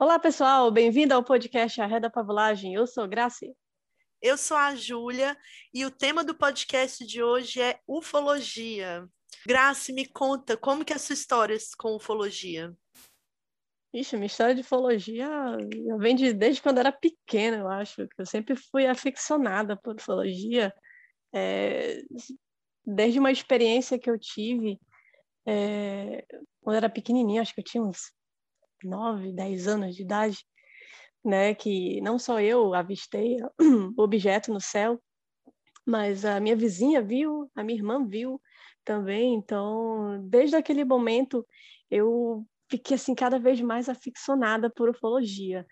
Olá, pessoal, bem-vindo ao podcast Arreda Pavulagem. Eu sou Graci. Eu sou a Júlia e o tema do podcast de hoje é ufologia. Graci, me conta como que é a sua história com ufologia? Ixi, minha história de ufologia vem de, desde quando eu era pequena, eu acho. Eu sempre fui aficionada por ufologia. É, desde uma experiência que eu tive é, quando eu era pequenininha, acho que eu tinha uns 9, 10 anos de idade, né, que não só eu avistei o objeto no céu, mas a minha vizinha viu, a minha irmã viu também. Então, desde aquele momento, eu fiquei assim cada vez mais aficionada por ufologia.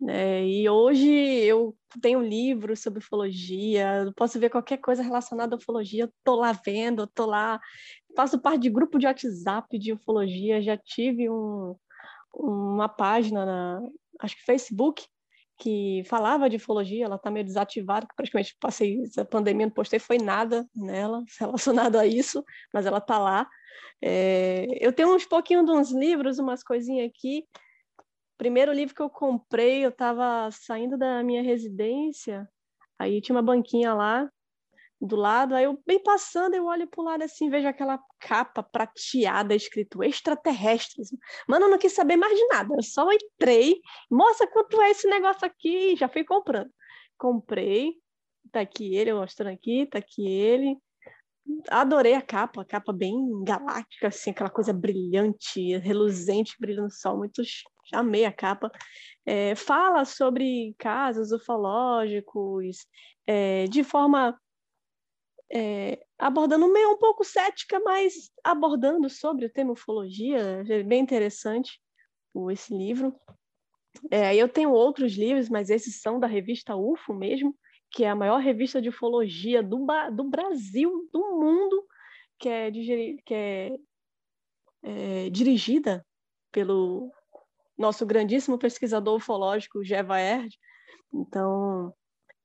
Né? E hoje eu tenho livros sobre ufologia, posso ver qualquer coisa relacionada à ufologia, estou lá vendo, estou lá, faço parte de grupo de WhatsApp de ufologia, já tive um, uma página na, acho que Facebook, que falava de ufologia, ela está meio desativada, praticamente passei essa pandemia, não postei foi nada nela relacionado a isso, mas ela está lá. É, eu tenho uns pouquinho de uns livros, umas coisinhas aqui. Primeiro livro que eu comprei, eu estava saindo da minha residência, aí tinha uma banquinha lá, do lado, aí eu bem passando, eu olho pro lado assim, vejo aquela capa prateada escrito extraterrestres. Mano, eu não quis saber mais de nada, eu só entrei, mostra quanto é esse negócio aqui, já fui comprando. Comprei, tá aqui ele, mostrando aqui, tá aqui ele. Adorei a capa, a capa bem galáctica, assim, aquela coisa brilhante, reluzente, brilhando no sol, muito amei a capa. É, fala sobre casos ufológicos é, de forma é, abordando meio um pouco cética, mas abordando sobre o tema ufologia, é bem interessante esse livro. É, eu tenho outros livros, mas esses são da revista UFO mesmo, que é a maior revista de ufologia do, do Brasil, do mundo, que é, que é, é dirigida pelo nosso grandíssimo pesquisador ufológico, Jeva Erd. Então,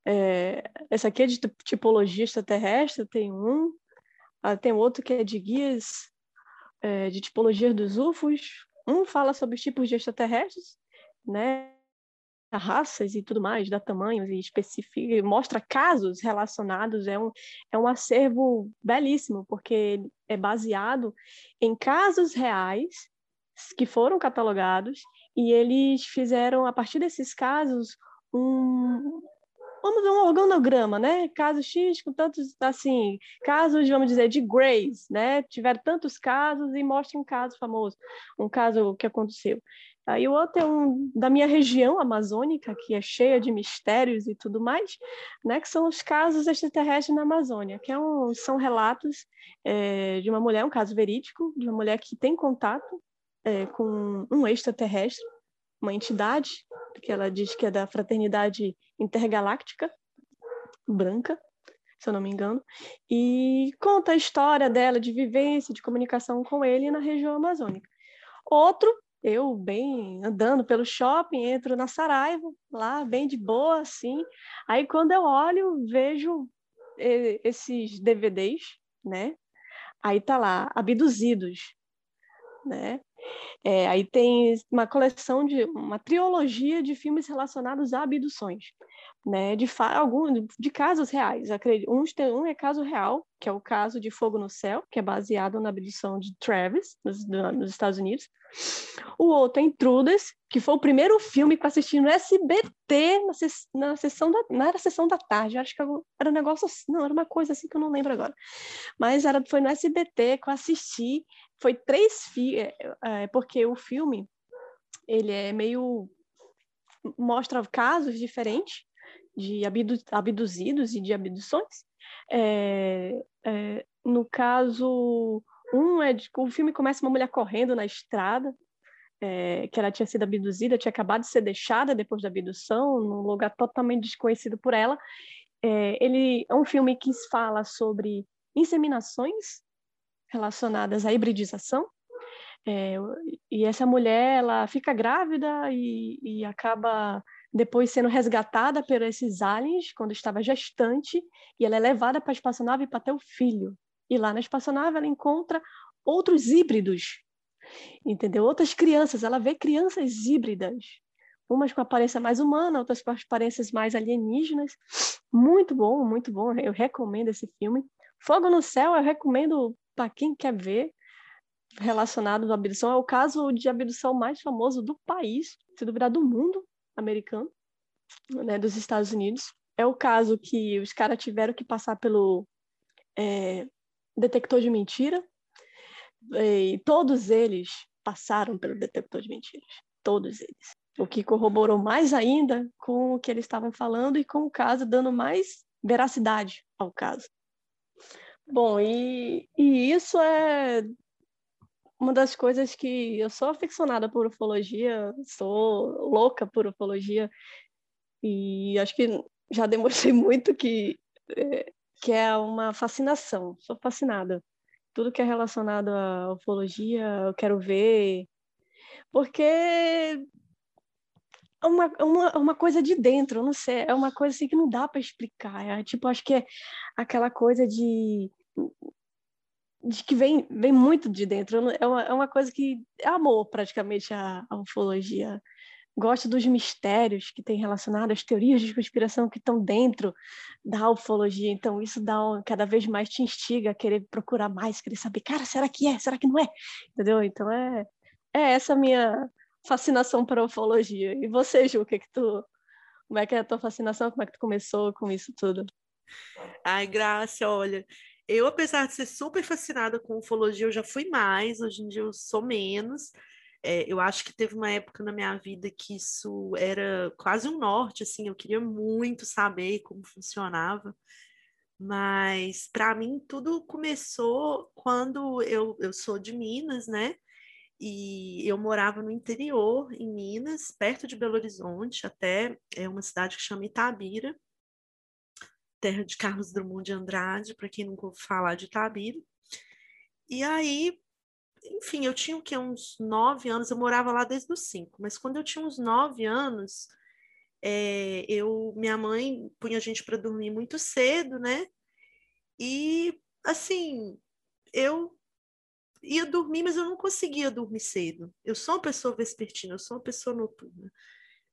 é, essa aqui é de tipologia extraterrestre, tem um. Ah, tem outro que é de guias é, de tipologia dos UFOs. Um fala sobre os tipos de extraterrestres, né? raças e tudo mais, dá tamanhos e especifica, mostra casos relacionados, é um, é um acervo belíssimo, porque é baseado em casos reais que foram catalogados e eles fizeram, a partir desses casos, um, vamos ver um organograma, né? Caso X com tantos, assim, casos, vamos dizer, de Grays, né? Tiveram tantos casos e mostra um caso famoso, um caso que aconteceu. Aí o outro é um da minha região amazônica, que é cheia de mistérios e tudo mais, né? Que são os casos extraterrestres na Amazônia, que é um, são relatos é, de uma mulher, um caso verídico, de uma mulher que tem contato é, com um extraterrestre, uma entidade, que ela diz que é da fraternidade intergaláctica, branca, se eu não me engano, e conta a história dela de vivência, de comunicação com ele na região amazônica. Outro, eu bem andando pelo shopping, entro na Saraiva, lá bem de boa, assim. Aí quando eu olho, vejo esses DVDs, né? Aí tá lá, abduzidos, né? É, aí tem uma coleção de uma trilogia de filmes relacionados a abduções, né? De algum de casos reais. Um, um é caso real, que é o caso de Fogo no Céu, que é baseado na abdução de Travis nos, nos Estados Unidos. O outro é Intruders, que foi o primeiro filme que eu assisti no SBT na, na sessão da não era sessão da tarde, acho que era um negócio não era uma coisa assim que eu não lembro agora. Mas era foi no SBT que eu assisti foi três filmes, é, é, porque o filme ele é meio mostra casos diferentes de abdu abduzidos e de abduções. É, é, no caso, um é de, o filme começa uma mulher correndo na estrada, é, que ela tinha sido abduzida, tinha acabado de ser deixada depois da abdução, num lugar totalmente desconhecido por ela. É, ele é um filme que fala sobre inseminações relacionadas à hibridização. É, e essa mulher ela fica grávida e, e, acaba depois sendo resgatada por esses aliens quando estava gestante e ela é levada para a espaçonave para ter o filho. E lá na espaçonave ela encontra outros híbridos, entendeu? Outras crianças, ela vê crianças híbridas, umas com aparência mais humana, outras com aparências mais alienígenas. Muito bom, muito bom. Eu recomendo esse filme. Fogo no Céu, eu recomendo para quem quer ver relacionado à abdução. É o caso de abdução mais famoso do país, se duvidar do mundo americano, né, dos Estados Unidos. É o caso que os caras tiveram que passar pelo é, detector de mentira. E todos eles passaram pelo detector de mentiras. Todos eles. O que corroborou mais ainda com o que eles estavam falando e com o caso, dando mais veracidade ao caso. Bom, e, e isso é uma das coisas que eu sou aficionada por ufologia, sou louca por ufologia, e acho que já demonstrei muito que, é, que é uma fascinação, sou fascinada. Tudo que é relacionado à ufologia, eu quero ver, porque uma, uma, uma coisa de dentro, não sei, é uma coisa assim que não dá para explicar. É, tipo, acho que é aquela coisa de de que vem, vem muito de dentro. É uma, é uma coisa que é amor, praticamente, a, a ufologia. Gosto dos mistérios que tem relacionado, as teorias de conspiração que estão dentro da ufologia. Então, isso dá um, cada vez mais te instiga a querer procurar mais, querer saber, cara, será que é? Será que não é? Entendeu? Então, é, é essa minha fascinação para ufologia. E você, Ju, o que, que tu. Como é que é a tua fascinação? Como é que tu começou com isso tudo? Ai, Graça, olha, eu, apesar de ser super fascinada com ufologia, eu já fui mais, hoje em dia eu sou menos. É, eu acho que teve uma época na minha vida que isso era quase um norte, assim, eu queria muito saber como funcionava. Mas para mim tudo começou quando eu, eu sou de Minas, né? E eu morava no interior, em Minas, perto de Belo Horizonte, até é uma cidade que chama Itabira terra de Carlos Drummond de Andrade, para quem nunca ouviu falar de Itabira. E aí, enfim, eu tinha o que, uns nove anos, eu morava lá desde os cinco, mas quando eu tinha uns nove anos, é, eu, minha mãe punha a gente para dormir muito cedo, né? E, assim, eu ia dormir, mas eu não conseguia dormir cedo. Eu sou uma pessoa vespertina, eu sou uma pessoa noturna.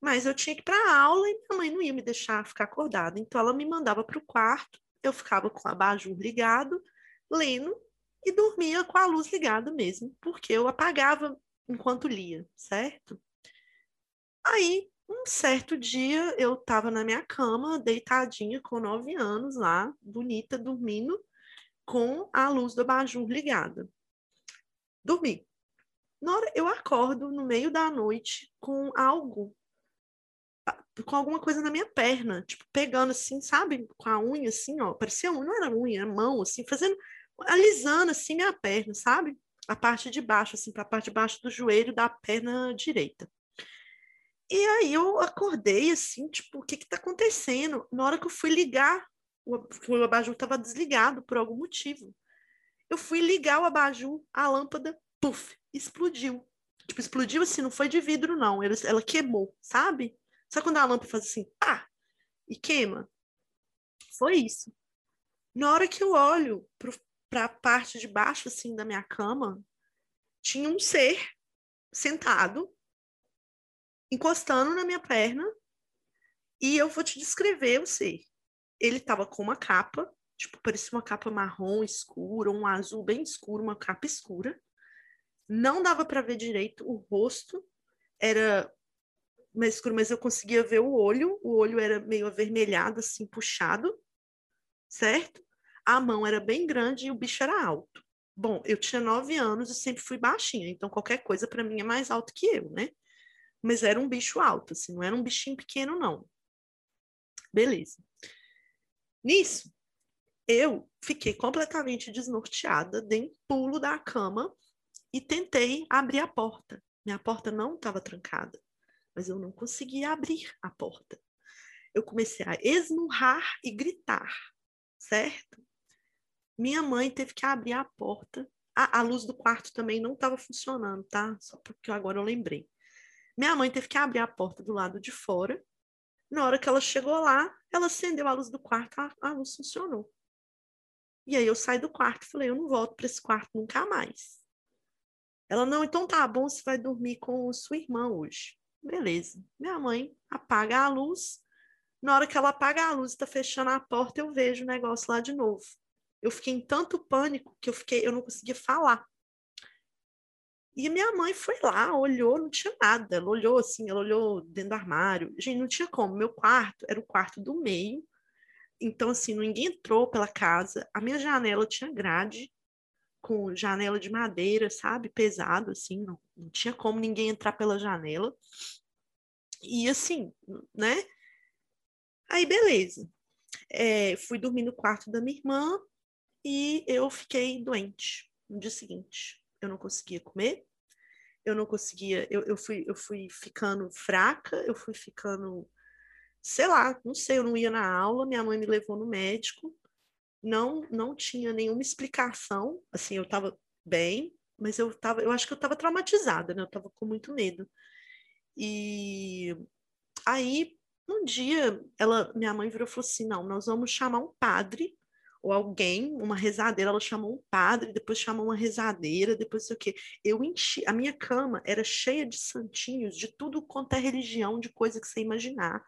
Mas eu tinha que ir para aula e minha mãe não ia me deixar ficar acordada. Então ela me mandava para o quarto, eu ficava com o abajur ligado, lendo e dormia com a luz ligada mesmo, porque eu apagava enquanto lia, certo? Aí, um certo dia, eu estava na minha cama, deitadinha, com nove anos lá, bonita, dormindo, com a luz do abajur ligada. Dormi. Na hora, eu acordo no meio da noite com algo com alguma coisa na minha perna, tipo, pegando assim, sabe? Com a unha, assim, ó. Parecia unha, não era unha, era mão, assim, fazendo, alisando assim minha perna, sabe? A parte de baixo, assim, para a parte de baixo do joelho da perna direita. E aí eu acordei, assim, tipo, o que que tá acontecendo? Na hora que eu fui ligar, o, o abajur estava desligado por algum motivo. Eu fui ligar o abajur, a lâmpada, puf, explodiu. Tipo, explodiu assim, não foi de vidro, não. Ela, ela queimou, sabe? Sabe quando a lâmpada faz assim, pá, e queima? Foi isso. Na hora que eu olho para a parte de baixo, assim, da minha cama, tinha um ser sentado, encostando na minha perna, e eu vou te descrever o ser. Ele estava com uma capa, tipo, parecia uma capa marrom escura, um azul bem escuro, uma capa escura. Não dava para ver direito o rosto, era mais escuro, mas eu conseguia ver o olho, o olho era meio avermelhado, assim, puxado, certo? A mão era bem grande e o bicho era alto. Bom, eu tinha nove anos e sempre fui baixinha, então qualquer coisa para mim é mais alto que eu, né? Mas era um bicho alto, assim, não era um bichinho pequeno, não. Beleza. Nisso, eu fiquei completamente desnorteada, dei um pulo da cama e tentei abrir a porta. Minha porta não estava trancada mas eu não conseguia abrir a porta. Eu comecei a esmurrar e gritar, certo? Minha mãe teve que abrir a porta. A, a luz do quarto também não estava funcionando, tá? Só porque agora eu lembrei. Minha mãe teve que abrir a porta do lado de fora. Na hora que ela chegou lá, ela acendeu a luz do quarto, a, a luz funcionou. E aí eu saí do quarto e falei, eu não volto para esse quarto nunca mais. Ela, não, então tá bom, você vai dormir com sua irmã hoje. beleza. Minha mãe apaga a luz. Na hora que ela apaga a luz e tá fechando a porta, eu vejo o negócio lá de novo. Eu fiquei em tanto pânico que eu fiquei, eu não conseguia falar. E minha mãe foi lá, olhou, não tinha nada. Ela olhou assim, ela olhou dentro do armário. Gente, não tinha como. Meu quarto era o quarto do meio. Então, assim, ninguém entrou pela casa. A minha janela tinha grade, com janela de madeira, sabe? Pesado, assim. Não, não tinha como ninguém entrar pela janela. E assim, né? Aí, beleza. É, fui dormir no quarto da minha irmã e eu fiquei doente no dia seguinte eu não conseguia comer, eu não conseguia, eu, eu, fui, eu fui ficando fraca, eu fui ficando, sei lá, não sei, eu não ia na aula, minha mãe me levou no médico, não, não tinha nenhuma explicação, assim, eu estava bem, mas eu tava, eu acho que eu estava traumatizada, né? Eu estava com muito medo. E aí, um dia, ela, minha mãe virou e falou assim: não, nós vamos chamar um padre ou alguém, uma rezadeira, ela chamou um padre, depois chamou uma rezadeira, depois sei o quê. Eu enchi, a minha cama era cheia de santinhos, de tudo quanto é religião, de coisa que você imaginar.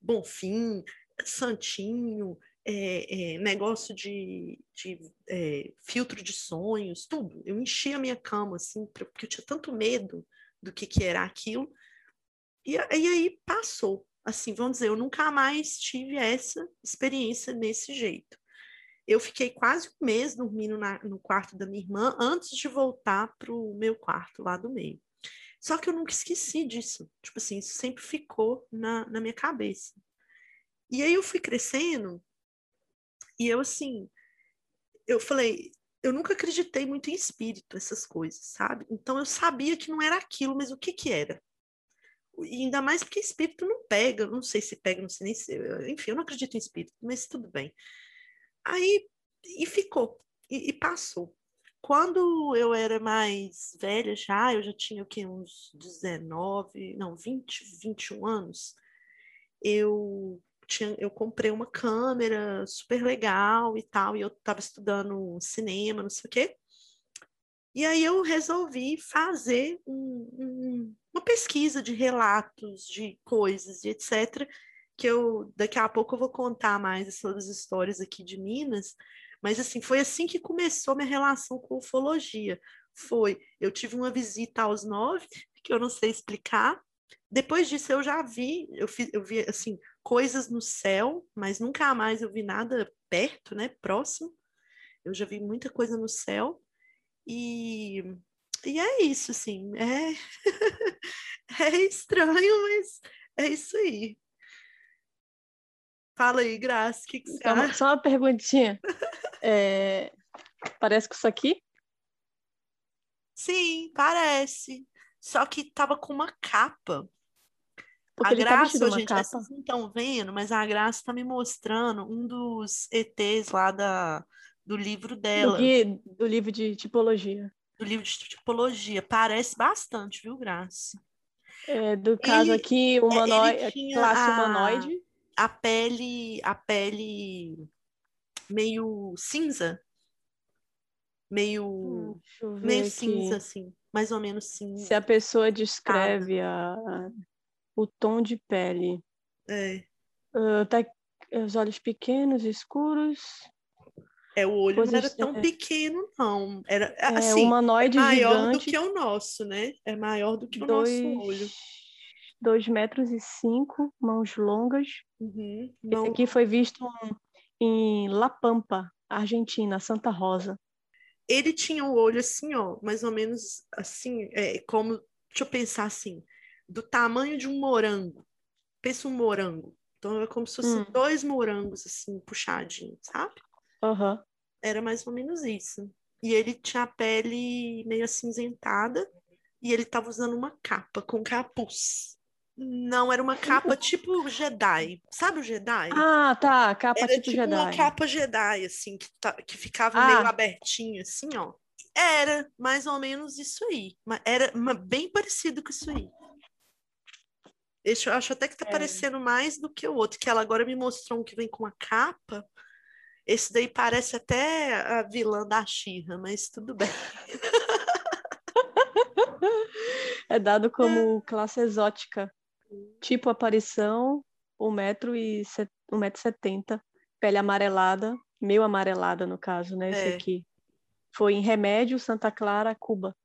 Bonfim, santinho, é, é, negócio de, de é, filtro de sonhos, tudo. Eu enchi a minha cama, assim, porque eu tinha tanto medo do que, que era aquilo. E, e aí passou. Assim, vamos dizer, eu nunca mais tive essa experiência desse jeito eu fiquei quase um mês dormindo na, no quarto da minha irmã antes de voltar para o meu quarto lá do meio. Só que eu nunca esqueci disso. Tipo assim, isso sempre ficou na, na minha cabeça. E aí eu fui crescendo e eu, assim, eu falei, eu nunca acreditei muito em espírito, essas coisas, sabe? Então eu sabia que não era aquilo, mas o que que era? E ainda mais porque espírito não pega, não sei se pega, não sei nem se. Enfim, eu não acredito em espírito, mas tudo bem. Aí, e ficou, e, e passou. Quando eu era mais velha já, eu já tinha o quê? Uns 19, não, 20, 21 anos, eu tinha, eu comprei uma câmera super legal e tal, e eu estava estudando cinema, não sei o quê. E aí eu resolvi fazer um, um, uma pesquisa de relatos, de coisas, e etc., que eu daqui a pouco eu vou contar mais essas histórias aqui de Minas, mas assim, foi assim que começou minha relação com ufologia. Foi, eu tive uma visita aos nove, que eu não sei explicar. Depois disso eu já vi, eu, fiz, eu vi assim, coisas no céu, mas nunca mais eu vi nada perto, né, próximo. Eu já vi muita coisa no céu. E, e é isso, assim, é, é estranho, mas é isso aí. Fala aí, Graça, o que, que você então, acha? Só uma perguntinha. É... Parece com isso aqui? Sim, parece. Só que tava com uma capa. Porque a tá Graça, uma gente, capa. vocês não estão vendo, mas a Graça tá me mostrando um dos ETs lá da, do livro Do, dela, gui- do livro de tipologia. do livro de tipologia. Parece bastante, viu, Graça? É, do caso Ele- aqui, humanoide, classe a- humanoide. A pele, a pele meio cinza, meio, Hum, meio aqui. cinza, assim, mais ou menos cinza. Se a pessoa descreve a, o tom de pele. É. Ah, tá, os olhos pequenos, escuros. É, o olho não era tão é. pequeno, não. Era, É, assim, humanoide maior do gigante. que o nosso, né? É maior do que o nosso olho. Dois, metros e cinco, mãos longas. Uhum. Esse Não, aqui foi visto em La Pampa, Argentina, Santa Rosa. ele tinha o olho assim, ó, mais ou menos assim, é, como, deixa eu pensar assim, do tamanho de um morango. Pensa um morango. Então é como se fossem Hum. dois morangos assim, puxadinhos, sabe? Aham. Era mais ou menos isso. E ele tinha a pele meio acinzentada e ele tava usando uma capa com capuz. Não, era uma capa tipo Jedi. Sabe o Jedi? Ah, tá, capa Era tipo tipo uma Jedi. capa Jedi, assim, que, tá- que ficava Ah. meio abertinha, assim, ó. Era mais ou menos isso aí. Era bem parecido com isso aí. Esse eu acho até que tá É. parecendo mais do que o outro, que ela agora me mostrou um que vem com uma capa. Esse daí parece até a vilã da Xirra, mas tudo bem. É dado como classe exótica, tipo aparição, 1,70m, pele amarelada, meio amarelada no caso, né? Esse É. aqui. Foi em Remédio, Santa Clara, Cuba.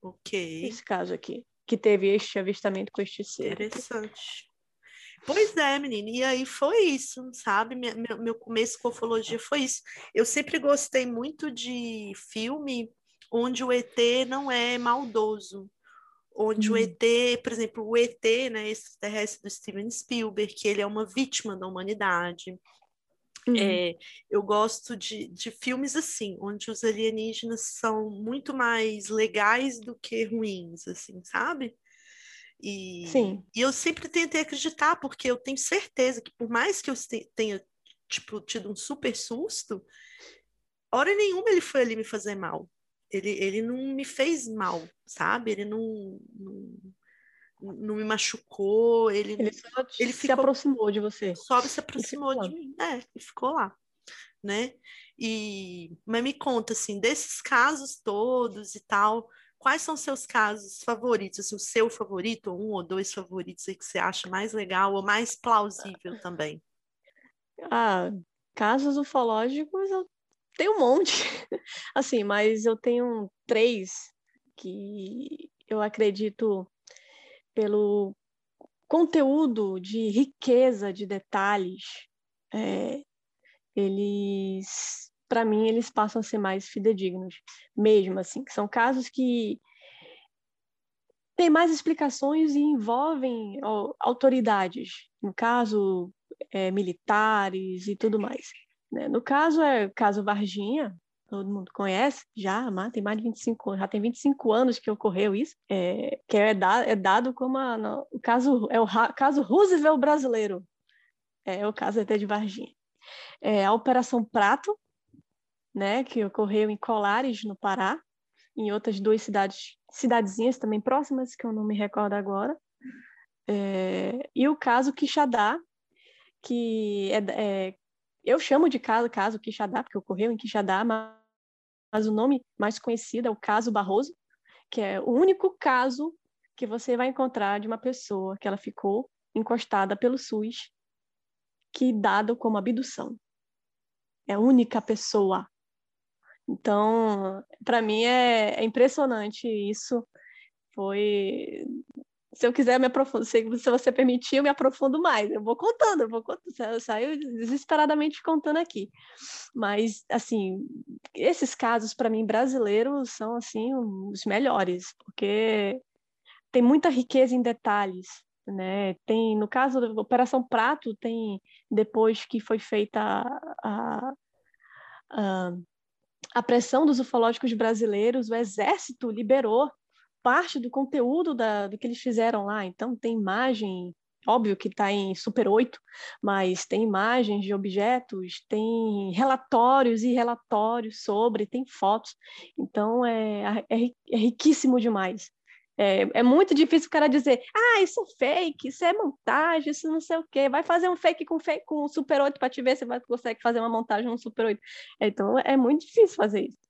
Ok. Esse caso aqui. Que teve este avistamento com este ser. Interessante. Pois é, menina, e aí foi isso, sabe? Meu, meu começo com ufologia foi isso. Eu sempre gostei muito de filme onde o ET não é maldoso. Onde o Hum. ET, por exemplo, o ET, né, extraterrestre do Steven Spielberg, que ele é uma vítima da humanidade. Hum. É, eu gosto de, de filmes assim, onde os alienígenas são muito mais legais do que ruins, assim, sabe? E, Sim. e eu sempre tentei acreditar, porque eu tenho certeza que por mais que eu te- tenha, tipo, tido um super susto, hora nenhuma ele foi ali me fazer mal. Ele, ele não me fez mal, sabe? Ele não, não, não me machucou, ele, Ele só te- Ele se ficou- aproximou de você. só se aproximou de mim, é, e ficou lá, né? E, mas me conta, assim, desses casos todos e tal, quais são seus casos favoritos, assim, o seu favorito, um ou dois favoritos aí que você acha mais legal ou mais plausível também? Ah, casos ufológicos eu tenho um monte. Assim, mas eu tenho três que eu acredito pelo conteúdo de riqueza de detalhes, é, eles, para mim, eles passam a ser mais fidedignos, mesmo assim, que são casos que têm mais explicações e envolvem autoridades, no caso, é, militares e tudo mais. Né? No caso, é o caso Varginha, todo mundo conhece já, tem mais de 25 anos, já tem 25 anos que ocorreu isso, é, que é, da, é dado como a, no, o caso, é o ra, caso Roosevelt brasileiro, é o caso até de Varginha. É, a Operação Prato, né, que ocorreu em Colares, no Pará, em outras duas cidades, cidadezinhas também próximas, que eu não me recordo agora, é, e o caso Quixadá, que é, é, eu chamo de caso, caso Quixadá, porque ocorreu em Quixadá, mas, mas o nome mais conhecido é o caso Barroso, que é o único caso que você vai encontrar de uma pessoa que ela ficou encostada pelo SUS, que dado como abdução. É a única pessoa. Então, para mim é, é impressionante isso. Foi se eu quiser me aprofundar, se, se você permitir, eu me aprofundo mais. Eu vou contando, eu vou contando, eu saio desesperadamente contando aqui. Mas, assim, esses casos, para mim, brasileiros, são, assim, os melhores, porque tem muita riqueza em detalhes, né? Tem, no caso da Operação Prato, tem, depois que foi feita a, a, a pressão dos ufológicos brasileiros, o Exército liberou parte do conteúdo da, do que eles fizeram lá. Então, tem imagem, óbvio que está em Super 8, mas tem imagens de objetos, tem relatórios e relatórios sobre, tem fotos. Então, é, é, é riquíssimo demais. É, é, muito difícil o cara dizer, ah, isso é fake, isso é montagem, isso não sei o quê. Vai fazer um fake com, fake, com Super 8 para te ver se você consegue fazer uma montagem no Super 8. Então, é muito difícil fazer isso.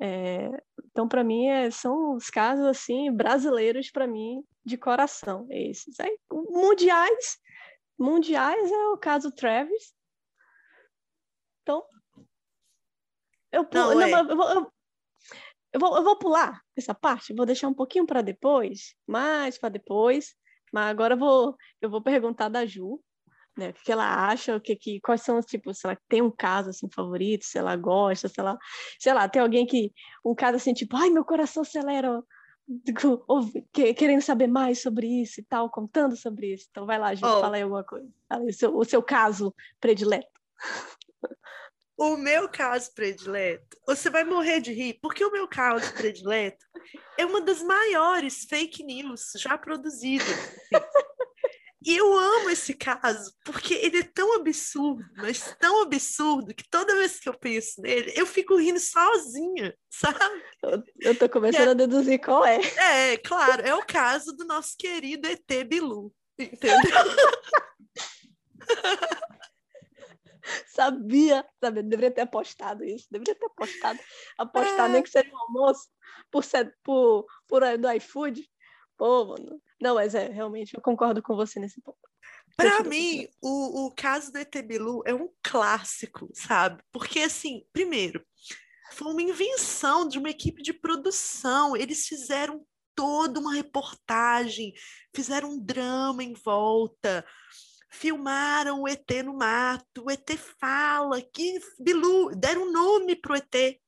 É, então, para mim, é, são os casos assim brasileiros para mim de coração esses. Aí, mundiais, mundiais é o caso Travis. Então, eu, Não, não, é. eu, vou, eu, eu, vou, eu vou pular essa parte, vou deixar um pouquinho para depois, mais para depois. Mas agora eu vou, eu vou perguntar da Ju, né? O que ela acha, o que, que quais são os tipos, se ela tem um caso assim favorito, se ela gosta, se ela, sei lá, tem alguém que um caso assim tipo, ai, meu coração acelera, ou, que, querendo saber mais sobre isso e tal, contando sobre isso. Então vai lá, gente, oh. fala aí alguma coisa. Aí, o, seu, o seu caso predileto. O meu caso predileto, você vai morrer de rir, porque o meu caso predileto é uma das maiores fake news já produzidas. Assim. E eu amo esse caso, porque ele é tão absurdo, mas tão absurdo, que toda vez que eu penso nele, eu fico rindo sozinha, sabe? Eu, eu tô começando é, a deduzir qual é. É, claro, é o caso do nosso querido ET Bilu, entendeu? sabia, sabia, deveria ter apostado isso, deveria ter apostado, apostar é. nem que seja um almoço por, por, por do iFood, Pô, mano. Não, mas é, realmente, eu concordo com você nesse ponto. Para mim, o, o caso do ET Bilu é um clássico, sabe? Porque, assim, primeiro, foi uma invenção de uma equipe de produção. Eles fizeram toda uma reportagem, fizeram um drama em volta, filmaram o ET no mato, o ET fala que Bilu, deram um nome pro ET.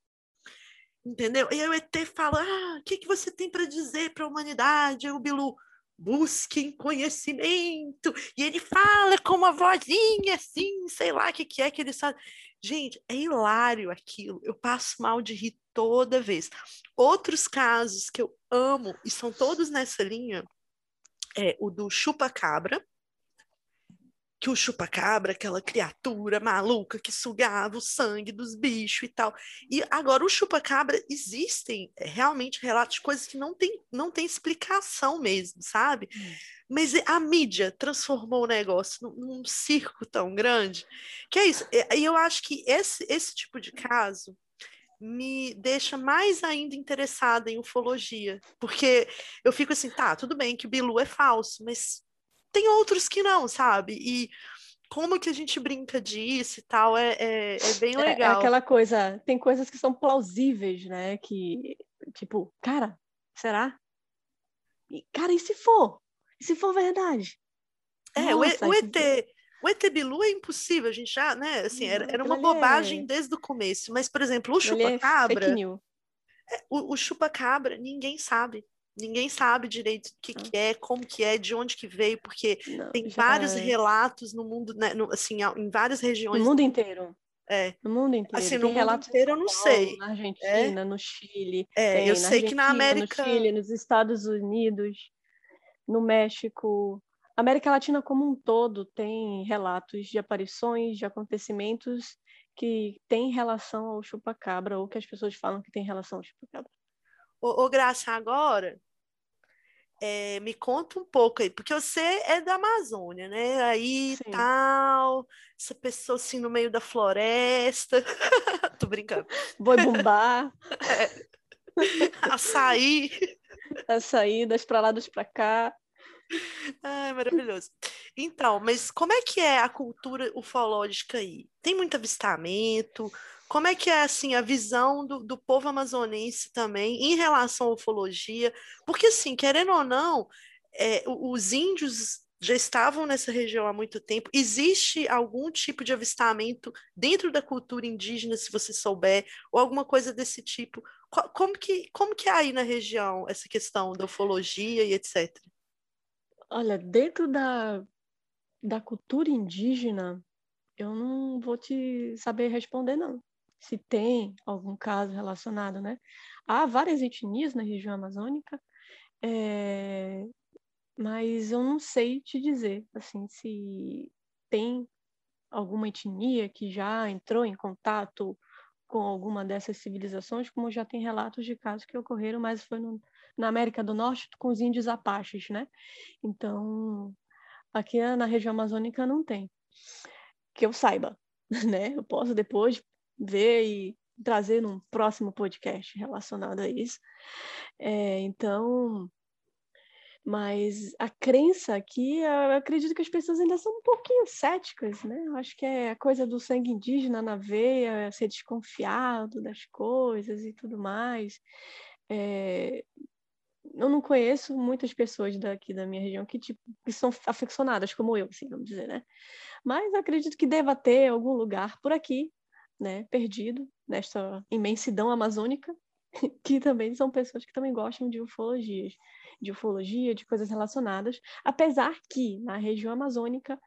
Entendeu? E aí o ET fala: "Ah, o que que você tem para dizer para a humanidade?" Aí o Bilu: busquem conhecimento. E ele fala com uma vozinha assim, sei lá o que, que é que ele sabe. Gente, é hilário aquilo. Eu passo mal de rir toda vez. Outros casos que eu amo, e são todos nessa linha, é o do chupa-cabra, que o chupacabra, aquela criatura maluca que sugava o sangue dos bichos e tal. E agora o chupacabra existem é, realmente relatos de coisas que não tem, não tem explicação mesmo, sabe? Hum. Mas a mídia transformou o negócio num, num, circo tão grande que é isso. E eu acho que esse, esse tipo de caso me deixa mais ainda interessada em ufologia, porque eu fico assim, tá, tudo bem que o Bilu é falso, mas tem outros que não, sabe? E como que a gente brinca disso e tal, é, é, é bem legal. É, é, aquela coisa, tem coisas que são plausíveis, né? Que, tipo, cara, será? E, cara, e se for? E se for verdade? É, Nossa, o, ET, o ET Bilu é impossível, a gente já, né, assim, era, era uma bobagem é... desde o começo, mas, por exemplo, o é chupacabra, é, o, o chupacabra, ninguém sabe. Ninguém sabe direito o que, que, é, como que é, de onde que veio, porque não, tem vários é. relatos no mundo, né, no, assim, em várias regiões. No mundo inteiro. É. No mundo inteiro. Assim, no mundo inteiro eu não sei. Na Argentina, é. no Chile. É, tem, eu sei que na América. No Chile, nos Estados Unidos, no México. A América Latina como um todo tem relatos de aparições, de acontecimentos que têm relação ao chupacabra, ou que as pessoas falam que tem relação ao chupacabra. Ô, ô Graça, agora, é, me conta um pouco aí, porque você é da Amazônia, né? Aí Sim. tal, essa pessoa assim no meio da floresta. Tô brincando. Boi bumbá. É. Açaí. Açaí, das pra lá, das pra cá. Ai, maravilhoso. Então, mas como é que é a cultura ufológica aí? Tem muito avistamento? Como é que é assim a visão do, do povo amazonense também em relação à ufologia? Porque, assim, querendo ou não, é, os índios já estavam nessa região há muito tempo. Existe algum tipo de avistamento dentro da cultura indígena, se você souber, ou alguma coisa desse tipo? Como que, como que é aí na região essa questão da ufologia e etc? Olha, dentro da, da cultura indígena, eu não vou te saber responder, não se tem algum caso relacionado, né? Há várias etnias na região amazônica, é... mas eu não sei te dizer, assim, se tem alguma etnia que já entrou em contato com alguma dessas civilizações, como já tem relatos de casos que ocorreram, mas foi no, na América do Norte com os índios apaches, né? Então, aqui na região amazônica não tem, que eu saiba, né? Eu posso depois ver e trazer num próximo podcast relacionado a isso. É, então, mas a crença aqui, eu acredito que as pessoas ainda são um pouquinho céticas, né? Eu acho que é a coisa do sangue indígena na veia, ser desconfiado das coisas e tudo mais. É, eu não conheço muitas pessoas daqui da minha região que, tipo, que são aficionadas como eu, assim, vamos dizer, né? Mas acredito que deva ter algum lugar por aqui né, perdido nesta imensidão amazônica, que também são pessoas que também gostam de ufologias, de ufologia, de coisas relacionadas, apesar que na região amazônica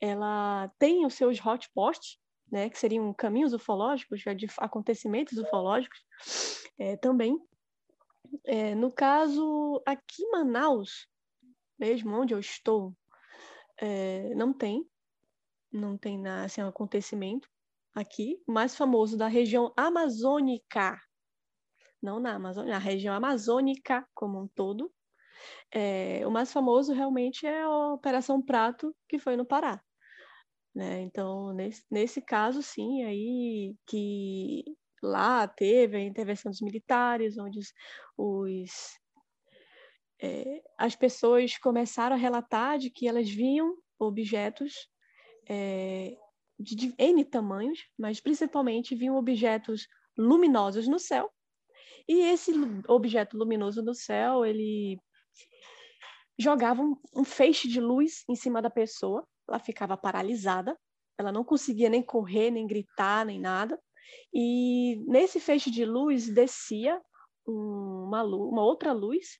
ela tem os seus hotspots, né, que seriam caminhos ufológicos, acontecimentos ufológicos, é, também. É, no caso, aqui em Manaus, mesmo onde eu estou, é, não tem, não tem assim, um acontecimento aqui, mais famoso da região amazônica, não na Amazônia, na região amazônica como um todo. É, o mais famoso realmente é a Operação Prato, que foi no Pará. Né? Então, nesse, nesse caso, sim, aí que lá teve a intervenção dos militares, onde os, é, as pessoas começaram a relatar de que elas viam objetos é, de, de N tamanhos, mas principalmente viam objetos luminosos no céu. E esse objeto luminoso no céu, ele jogava um, um feixe de luz em cima da pessoa, ela ficava paralisada, ela não conseguia nem correr, nem gritar, nem nada. E nesse feixe de luz descia uma, luz, uma outra luz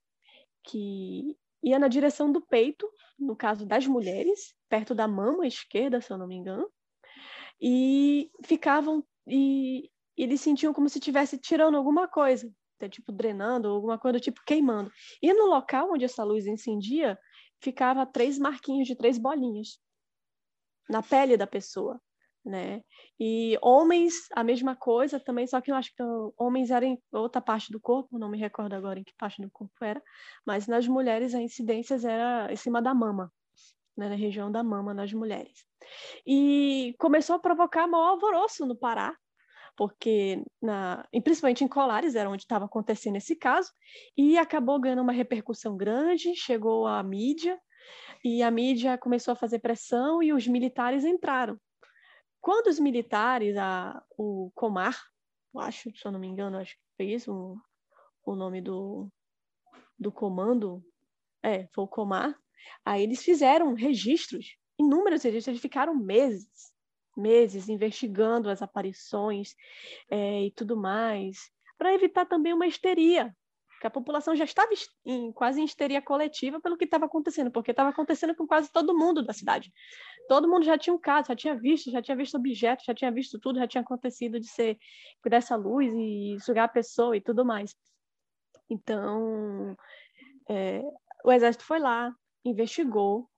que ia na direção do peito, no caso das mulheres, perto da mama esquerda, se eu não me engano, e ficavam e eles sentiam como se estivesse tirando alguma coisa, tipo drenando, alguma coisa tipo queimando. E no local onde essa luz incendia, ficava três marquinhos de três bolinhas na pele da pessoa né? E homens, a mesma coisa também, só que eu acho que homens eram em outra parte do corpo, não me recordo agora em que parte do corpo era, mas nas mulheres a incidência era em cima da mama, né? na região da mama nas mulheres. E começou a provocar maior alvoroço no Pará, porque na, principalmente em Colares era onde estava acontecendo esse caso, e acabou ganhando uma repercussão grande, chegou à mídia, e a mídia começou a fazer pressão e os militares entraram. Quando os militares, a, o Comar, acho, se eu não me engano, acho que foi isso o, o nome do, do comando, é, foi o Comar, aí eles fizeram registros, inúmeros registros, eles ficaram meses, meses investigando as aparições é, e tudo mais, para evitar também uma histeria, que a população já estava em, quase em histeria coletiva pelo que estava acontecendo, porque estava acontecendo com quase todo mundo da cidade. Todo mundo já tinha um caso, já tinha visto, já tinha visto objetos, já tinha visto tudo, já tinha acontecido de ser dessa luz e sugar a pessoa e tudo mais. Então, é, o exército foi lá, investigou,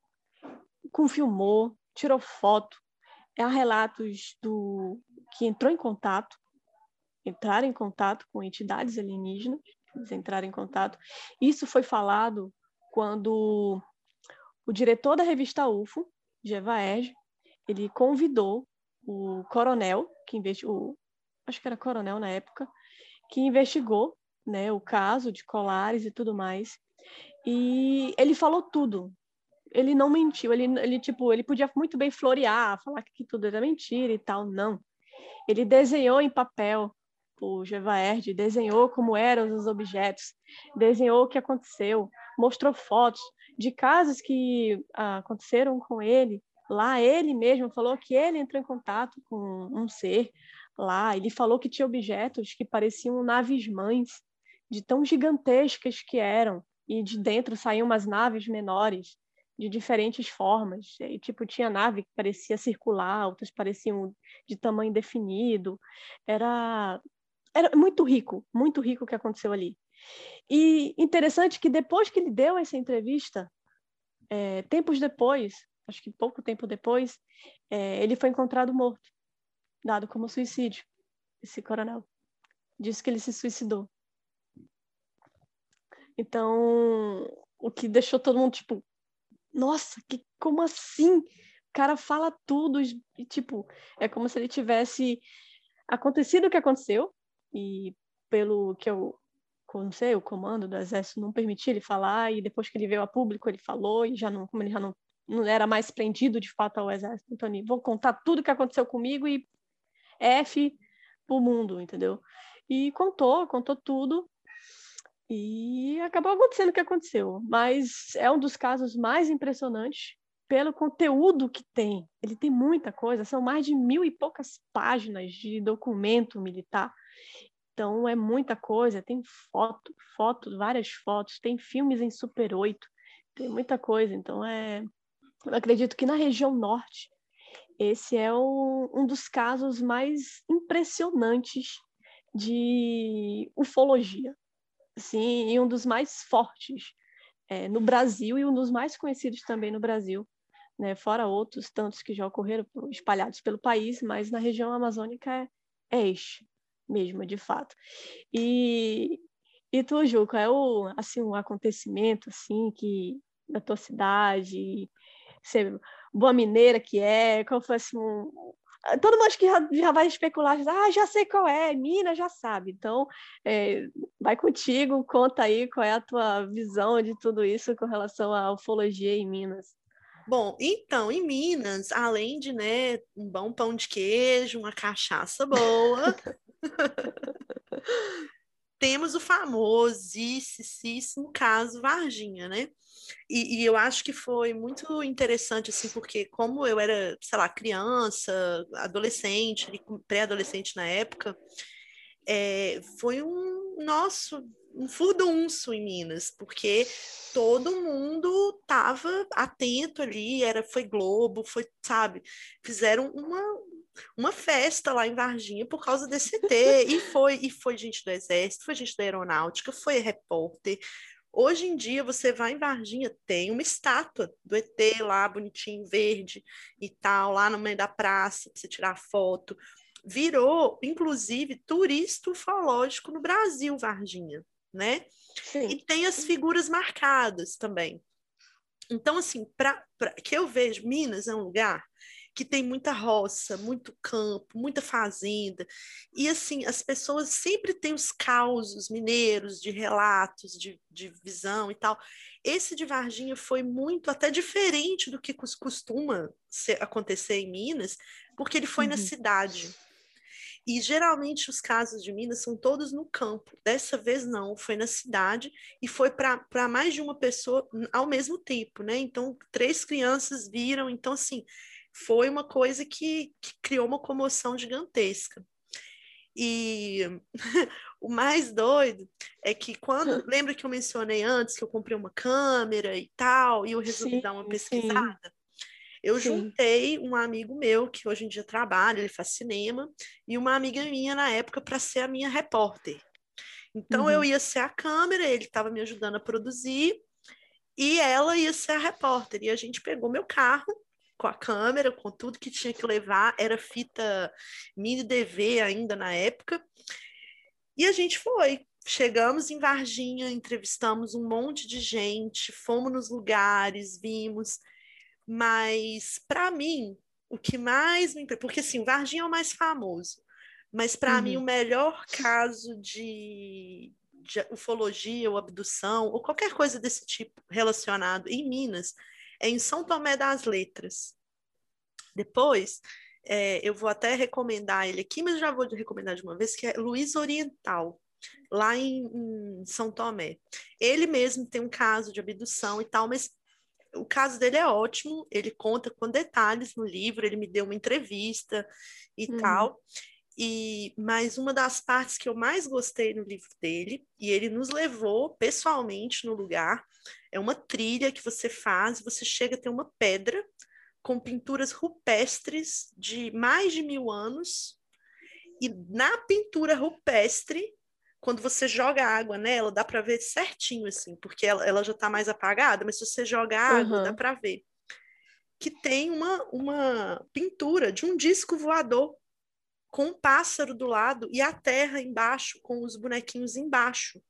confirmou, tirou foto. Há relatos do que entrou em contato, entraram em contato com entidades alienígenas eles entraram em contato. Isso foi falado quando o diretor da revista UFO, Gevaerge, ele convidou o coronel, que investigou, acho que era coronel na época, que investigou né, o caso de Colares e tudo mais. E ele falou tudo. Ele não mentiu. Ele, ele, tipo, ele podia muito bem florear, falar que tudo era mentira e tal. Não. Ele desenhou em papel o Gevaerd desenhou como eram os objetos, desenhou o que aconteceu, mostrou fotos de casos que ah, aconteceram com ele. Lá ele mesmo falou que ele entrou em contato com um ser lá. Ele falou que tinha objetos que pareciam naves mães, de tão gigantescas que eram, e de dentro saíam umas naves menores de diferentes formas. E, tipo, tinha nave que parecia circular, outras pareciam de tamanho definido. Era era muito rico, muito rico o que aconteceu ali. E interessante que depois que ele deu essa entrevista, é, tempos depois, acho que pouco tempo depois, é, ele foi encontrado morto, dado como suicídio, esse coronel. Disse que ele se suicidou. Então, o que deixou todo mundo tipo, nossa, que, como assim? O cara fala tudo e, tipo, é como se ele tivesse acontecido o que aconteceu, e pelo que eu não sei, o comando do exército não permitia ele falar e depois que ele veio a público ele falou e já não, como ele já não, não era mais prendido de fato ao exército, então ele, vou contar tudo o que aconteceu comigo e F pro mundo, entendeu? E contou, contou tudo e acabou acontecendo o que aconteceu, mas é um dos casos mais impressionantes pelo conteúdo que tem. Ele tem muita coisa, são mais de mil e poucas páginas de documento militar então é muita coisa, tem foto, foto, várias fotos, tem filmes em Super 8, tem muita coisa. Então é, eu acredito que na região norte esse é o, um dos casos mais impressionantes de ufologia, assim, e um dos mais fortes é, no Brasil e um dos mais conhecidos também no Brasil, né? Fora outros tantos que já ocorreram espalhados pelo país, mas na região amazônica é, é este mesmo, de fato. E, e tu, Ju, qual é o, assim, um acontecimento assim, que, da tua cidade, ser boa mineira que é, qual foi assim, um, todo mundo que já, já vai especular, já, ah, já sei qual é, Minas já sabe. Então, é, vai contigo, conta aí qual é a tua visão de tudo isso com relação à ufologia em Minas. Bom, então, em Minas, além de né, um bom pão de queijo, uma cachaça boa, temos o famosíssimo caso Varginha, né? E, e, eu acho que foi muito interessante, assim, porque como eu era, sei lá, criança, adolescente, pré-adolescente na época, é, foi um nosso um furdunço em Minas, porque todo mundo estava atento ali, era foi Globo, foi, sabe, fizeram uma uma festa lá em Varginha por causa desse ET, e foi e foi gente do exército, foi gente da aeronáutica, foi repórter, Hoje em dia, você vai em Varginha, tem uma estátua do ET lá, bonitinho, verde e tal, lá no meio da praça, para você tirar foto. Virou, inclusive, turista ufológico no Brasil, Varginha, né? Sim. E tem as figuras marcadas também. Então, assim, para que eu vejo, Minas é um lugar que tem muita roça, muito campo, muita fazenda. E assim, as pessoas sempre têm os causos mineiros de relatos, de, de visão e tal. Esse de Varginha foi muito até diferente do que costuma ser, acontecer em Minas, porque ele foi uhum. na cidade. E geralmente os casos de Minas são todos no campo. Dessa vez não, foi na cidade e foi para mais de uma pessoa ao mesmo tempo, né? Então, três crianças viram. Então, assim, foi uma coisa que, que criou uma comoção gigantesca. E o mais doido é que quando. Lembra que eu mencionei antes que eu comprei uma câmera e tal, e eu resolvi sim, dar uma pesquisada? Sim. Eu sim. juntei um amigo meu, que hoje em dia trabalha, ele faz cinema, e uma amiga minha na época para ser a minha repórter. Então uhum. eu ia ser a câmera, ele estava me ajudando a produzir, e ela ia ser a repórter. E a gente pegou meu carro com a câmera, com tudo que tinha que levar, era fita mini DV ainda na época. E a gente foi. Chegamos em Varginha, entrevistamos um monte de gente, fomos nos lugares, vimos. Mas, para mim, o que mais me. Porque, assim, Varginha é o mais famoso. Mas, para uhum. mim, o melhor caso de, de ufologia ou abdução, ou qualquer coisa desse tipo relacionado em Minas, em São Tomé das Letras. Depois, é, eu vou até recomendar ele aqui, mas já vou recomendar de uma vez, que é Luiz Oriental, lá em, em São Tomé. Ele mesmo tem um caso de abdução e tal, mas o caso dele é ótimo, ele conta com detalhes no livro, ele me deu uma entrevista e uhum. tal. E mais uma das partes que eu mais gostei no livro dele, e ele nos levou pessoalmente no lugar, é uma trilha que você faz, você chega a ter uma pedra com pinturas rupestres de mais de mil anos, e na pintura rupestre, quando você joga água nela, dá para ver certinho, assim, porque ela, ela já está mais apagada, mas se você joga água, uhum. dá para ver. Que tem uma, uma pintura de um disco voador com um pássaro do lado e a terra embaixo, com os bonequinhos embaixo.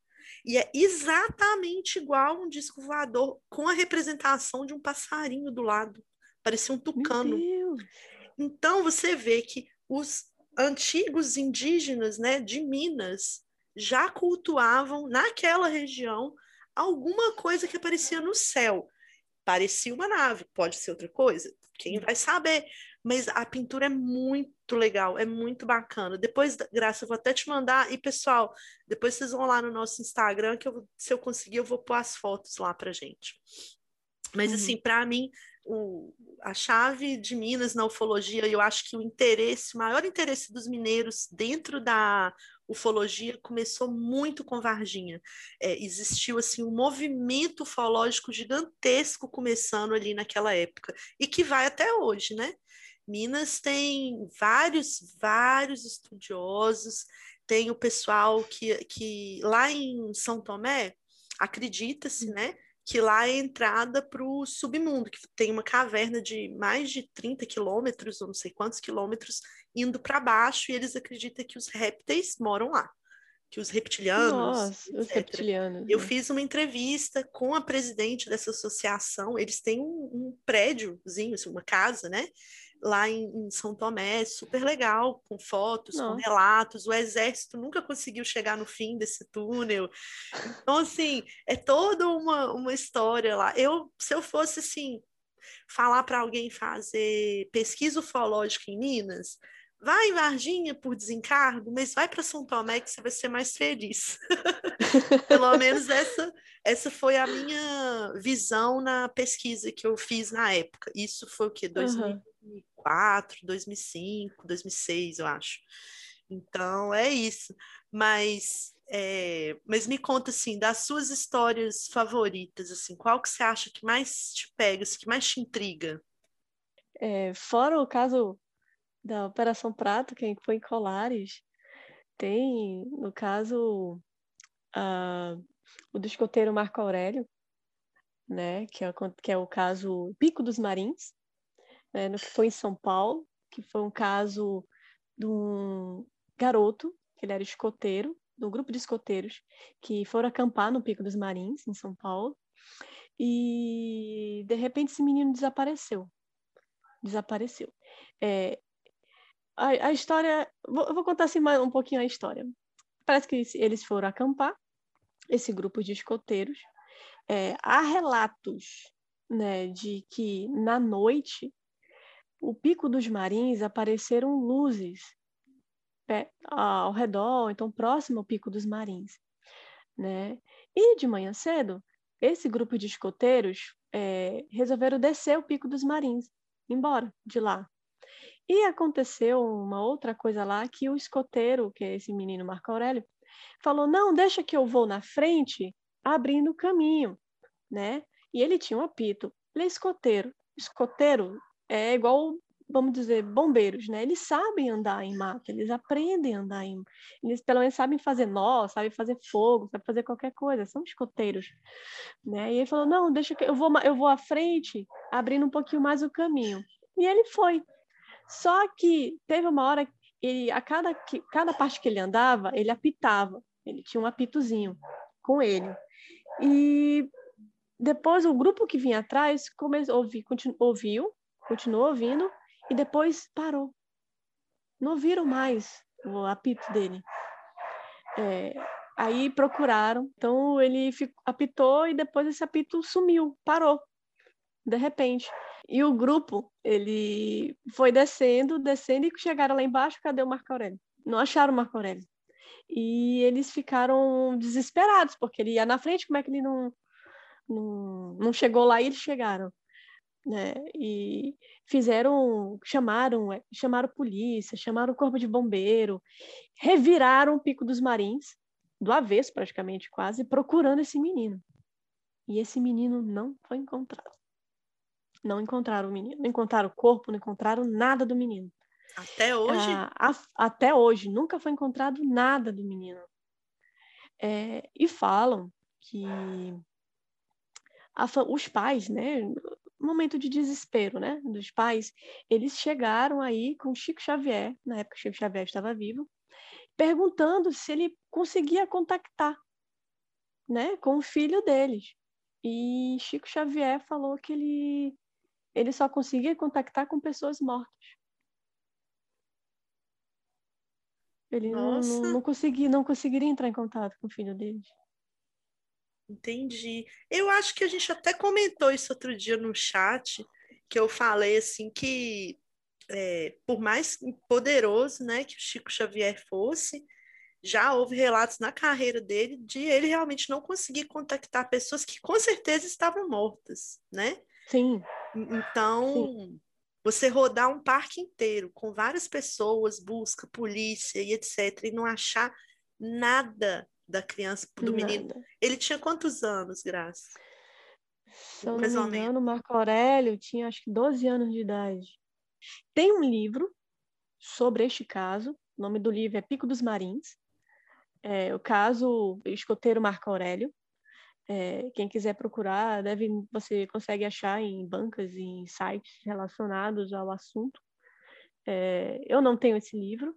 E é exatamente igual um disco voador, com a representação de um passarinho do lado. Parecia um tucano. Então você vê que os antigos indígenas né, de Minas já cultuavam naquela região alguma coisa que aparecia no céu. Parecia uma nave, pode ser outra coisa, quem vai saber mas a pintura é muito legal, é muito bacana. Depois, Graça, eu vou até te mandar. E, pessoal, depois vocês vão lá no nosso Instagram, que eu, se eu conseguir, eu vou pôr as fotos lá pra gente. Mas, uhum. assim, para mim, o, a chave de Minas na ufologia, eu acho que o interesse, o maior interesse dos mineiros dentro da ufologia começou muito com Varginha. É, existiu assim um movimento ufológico gigantesco começando ali naquela época e que vai até hoje, né? Minas tem vários, vários estudiosos, tem o pessoal que, que lá em São Tomé, acredita-se, hum. né? Que lá é a entrada para o submundo, que tem uma caverna de mais de 30 quilômetros, ou não sei quantos quilômetros, indo para baixo, e eles acreditam que os répteis moram lá. que os reptilianos. Nossa, os reptilianos. Eu né? fiz uma entrevista com a presidente dessa associação. Eles têm um, um prédiozinho, assim, uma casa, né? Lá em, em, São Tomé, super legal, com fotos, Nossa. com relatos. O exército nunca conseguiu chegar no fim desse túnel. Então, assim, é toda uma, uma história lá. Eu, se eu fosse assim, falar para alguém fazer pesquisa ufológica em Minas, vai em Varginha por desencargo, mas vai para São Tomé que você vai ser mais feliz. Pelo menos essa, essa foi a minha visão na pesquisa que eu fiz na época. Isso foi o quê? 2004, uhum. 2005, 2006, eu acho. Então, é isso. Mas, é, mas me conta, assim, das suas histórias favoritas, assim, qual que você acha que mais te pega, assim, que mais te intriga? É, fora o caso da Operação Prato, que foi em Colares, tem, no caso, uh, o do escoteiro Marco Aurélio, né, que é, que é o caso Pico dos Marins, né, no que foi em São Paulo, que foi um caso de um garoto, que ele era escoteiro, do grupo de escoteiros, que foram acampar no Pico dos Marins, em São Paulo, e de repente esse menino desapareceu. Desapareceu. É, a, a história. Vou, eu vou contar assim mais um pouquinho a história. Parece que eles foram acampar, esse grupo de escoteiros. É, há relatos né, de que na noite o Pico dos Marins apareceram luzes ao redor, então próximo ao Pico dos Marins. Né? E de manhã cedo, esse grupo de escoteiros é, resolveram descer o Pico dos Marins, embora de lá. E aconteceu uma outra coisa lá que o escoteiro, que é esse menino Marco Aurélio, falou: "Não, deixa que eu vou na frente, abrindo o caminho", né? E ele tinha um apito. Ele é escoteiro. Escoteiro é igual, vamos dizer, bombeiros, né? Eles sabem andar em mato, eles aprendem a andar em, eles pelo menos sabem fazer nó, sabem fazer fogo, sabem fazer qualquer coisa, são escoteiros, né? E ele falou: "Não, deixa que eu vou, eu vou à frente, abrindo um pouquinho mais o caminho". E ele foi. Só que teve uma hora ele a cada cada parte que ele andava, ele apitava. Ele tinha um apitozinho com ele. E depois o grupo que vinha atrás começou ouvir, continu, ouviu, continuou ouvindo e depois parou. Não ouviram mais o apito dele. É, aí procuraram, então ele ficou, apitou e depois esse apito sumiu, parou, de repente. E o grupo, ele foi descendo, descendo, e chegaram lá embaixo, cadê o Marco Aurélio? Não acharam o Marco Aurélio. E eles ficaram desesperados, porque ele ia na frente, como é que ele não, não, não chegou lá e eles chegaram? Né? E fizeram, chamaram, chamaram polícia, chamaram o corpo de bombeiro, reviraram o Pico dos Marins, do avesso praticamente quase, procurando esse menino. E esse menino não foi encontrado. Não encontraram o menino, não encontraram o corpo, não encontraram nada do menino. Até hoje? Ah, a, até hoje, nunca foi encontrado nada do menino. É, e falam que a, os pais, né, momento de desespero, né, dos pais, eles chegaram aí com Chico Xavier, na época Chico Xavier estava vivo, perguntando se ele conseguia contactar, né, com o filho deles. E Chico Xavier falou que ele ele só conseguia contactar com pessoas mortas. Ele não, não, não, conseguia, não conseguiria entrar em contato com o filho dele. Entendi. Eu acho que a gente até comentou isso outro dia no chat, que eu falei assim que é, por mais poderoso né, que o Chico Xavier fosse, já houve relatos na carreira dele de ele realmente não conseguir contactar pessoas que com certeza estavam mortas, né? Sim. Então, Sim. você rodar um parque inteiro com várias pessoas, busca polícia e etc, e não achar nada da criança, do nada. menino. Ele tinha quantos anos, Graça? Se eu não me engano, Marco Aurélio tinha acho que 12 anos de idade. Tem um livro sobre este caso, o nome do livro é Pico dos Marins. É, o caso escoteiro Marco Aurélio. É, quem quiser procurar, deve, você consegue achar em bancas e em sites relacionados ao assunto. É, eu não tenho esse livro,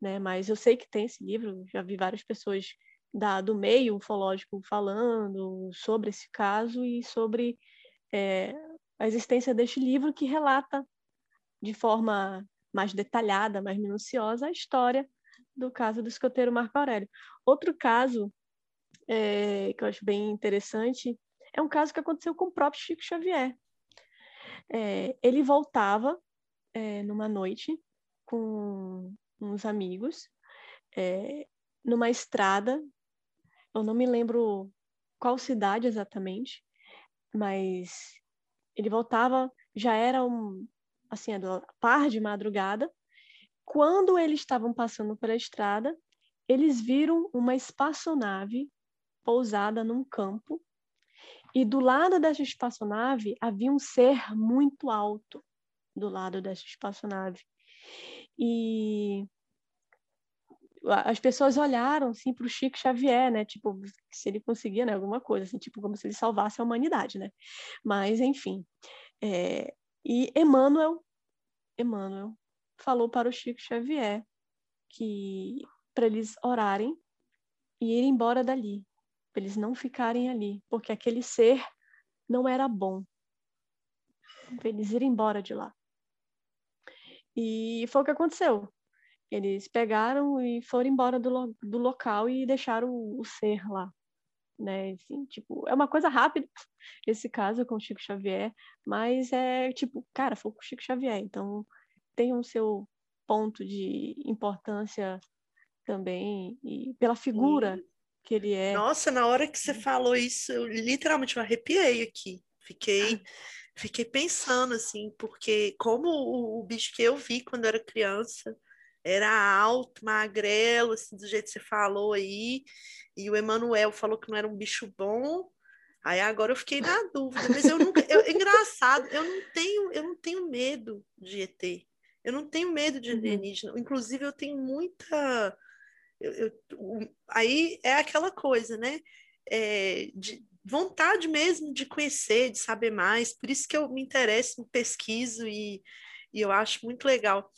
né? Mas eu sei que tem esse livro, já vi várias pessoas da, do meio ufológico falando sobre esse caso e sobre é, a existência deste livro que relata de forma mais detalhada, mais minuciosa, a história do caso do escoteiro Marco Aurélio. Outro caso é, que eu acho bem interessante é um caso que aconteceu com o próprio Chico Xavier. É, ele voltava é, numa noite com uns amigos é, numa estrada, eu não me lembro qual cidade exatamente, mas ele voltava, já era um, assim, par de madrugada, quando eles estavam passando pela estrada, eles viram uma espaçonave pousada num campo e do lado dessa espaçonave havia um ser muito alto do lado dessa espaçonave. E as pessoas olharam assim para o Chico Xavier, né? Tipo, se ele conseguia, né? Alguma coisa, assim, tipo como se ele salvasse a humanidade, né? Mas enfim, é... e Emmanuel, Emmanuel falou para o Chico Xavier que para eles orarem e ir embora dali, para eles não ficarem ali, porque aquele ser não era bom. Para eles irem embora de lá. E foi o que aconteceu. Eles pegaram e foram embora do, lo do local e deixaram o, o ser lá. Né? Assim, tipo, é uma coisa rápida esse caso com o Chico Xavier, mas é tipo, cara, foi com o Chico Xavier, então tem um seu ponto de importância também e pela figura Sim. que ele é. Nossa, na hora que você falou isso, eu literalmente me arrepiei aqui. Fiquei ah. fiquei pensando assim, porque como o, o bicho que eu vi quando era criança era alto, magrelo, assim, do jeito que você falou aí, e o Emanuel falou que não era um bicho bom. Aí agora eu fiquei na dúvida, mas eu nunca, eu, engraçado, eu não tenho, eu não tenho medo de ET. Eu não tenho medo de uhum. alienígena. Uhum. Inclusive, eu tenho muita. Eu, eu, aí é aquela coisa, né? É, de vontade mesmo de conhecer, de saber mais. Por isso que eu me interesso, pesquiso e, e eu acho muito legal.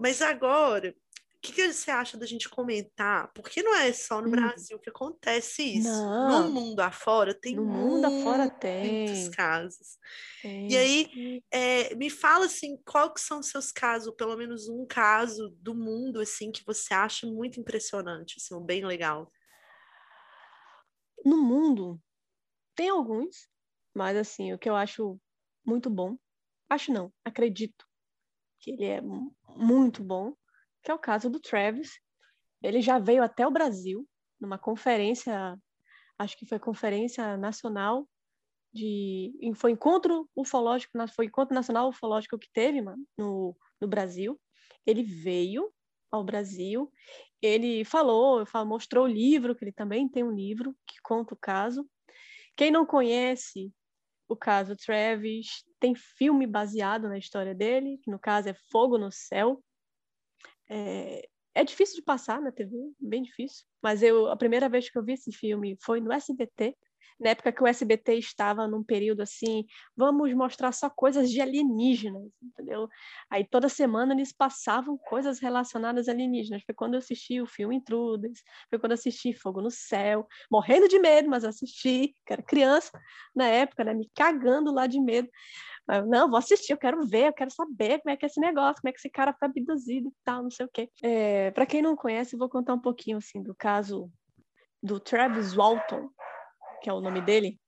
Mas agora, o que, que, você acha da gente comentar? Porque não é só no hum. Brasil que acontece isso. Não. No mundo afora tem no mundo afora tem muitos casos. Tem. E aí, é, me fala assim, qual que são os seus casos, pelo menos um caso do mundo assim que você acha muito impressionante, assim, bem legal. No mundo tem alguns, mas assim, o que eu acho muito bom, acho não, acredito que ele é muito bom, que é o caso do Travis. Ele já veio até o Brasil numa conferência, acho que foi conferência nacional de foi encontro ufológico, foi encontro nacional ufológico que teve mano, no, no Brasil. Ele veio ao Brasil, ele falou, mostrou o livro, que ele também tem um livro que conta o caso. Quem não conhece o caso Travis, tem filme baseado na história dele, que no caso é Fogo no Céu. É, é difícil de passar na TV, bem difícil. Mas eu, a primeira vez que eu vi esse filme foi no SBT, na época que o SBT estava num período assim, vamos mostrar só coisas de alienígenas, entendeu? Aí toda semana eles passavam coisas relacionadas a alienígenas. Foi quando eu assisti o filme Intruders, foi quando eu assisti Fogo no Céu, morrendo de medo, mas assisti, que era criança na época, né, me cagando lá de medo. Não, vou assistir, eu quero ver, eu quero saber como é que é esse negócio, como é que esse cara foi abduzido e tal, não sei o quê. É, Para quem não conhece, eu vou contar um pouquinho assim do caso do Travis Walton, que é o nome dele,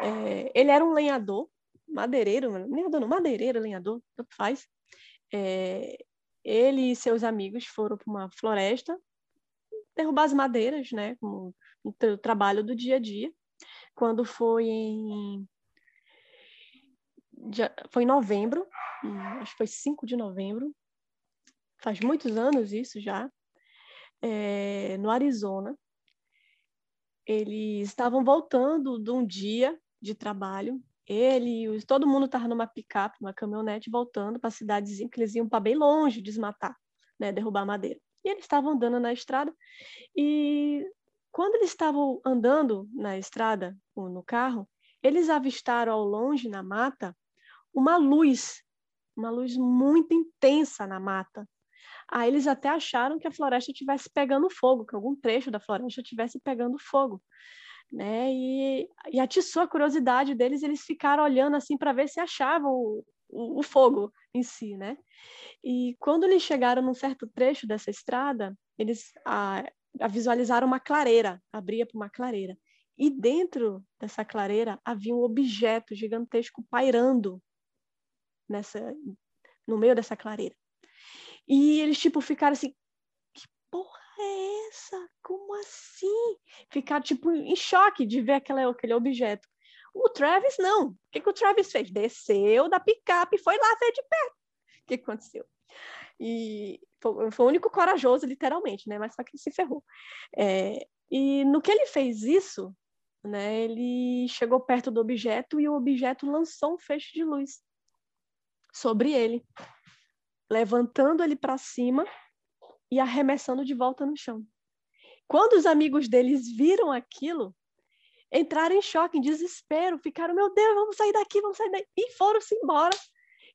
é, ele era um lenhador, madeireiro, lenhador não, madeireiro, lenhador, tanto faz. É, ele e seus amigos foram para uma floresta derrubar as madeiras, né, como o trabalho do dia a dia. Quando foi em foi em novembro, acho que foi 5 de novembro, faz muitos anos isso já, é, no Arizona, eles estavam voltando de um dia de trabalho. Ele, todo mundo estava numa picape, uma caminhonete, voltando para a cidadezinha, que eles iam para bem longe desmatar, né, derrubar madeira. E eles estavam andando na estrada e quando eles estavam andando na estrada, no carro, eles avistaram ao longe na mata uma luz, uma luz muito intensa na mata. Aí eles até acharam que a floresta estivesse pegando fogo, que algum trecho da floresta estivesse pegando fogo. Né? E, e atiçou a curiosidade deles, eles ficaram olhando assim para ver se achavam o, o, o, fogo em si, né? E quando eles chegaram num certo trecho dessa estrada, eles a, a visualizaram uma clareira, abria para uma clareira. E dentro dessa clareira havia um objeto gigantesco pairando nessa no meio dessa clareira. E eles, tipo, ficaram assim, que porra é essa? Como assim? Ficaram, tipo, em choque de ver aquele, aquele objeto. O Travis, não. O que, que o Travis fez? Desceu da picape e foi lá ver de perto. O que aconteceu? E foi, foi, o único corajoso, literalmente, né? Mas só que ele se ferrou. É, e no que ele fez isso, né? Ele chegou perto do objeto e o objeto lançou um feixe de luz sobre ele levantando ele para cima e arremessando de volta no chão. Quando os amigos deles viram aquilo, entraram em choque, em desespero, ficaram, meu Deus, vamos sair daqui, vamos sair daqui, e foram-se embora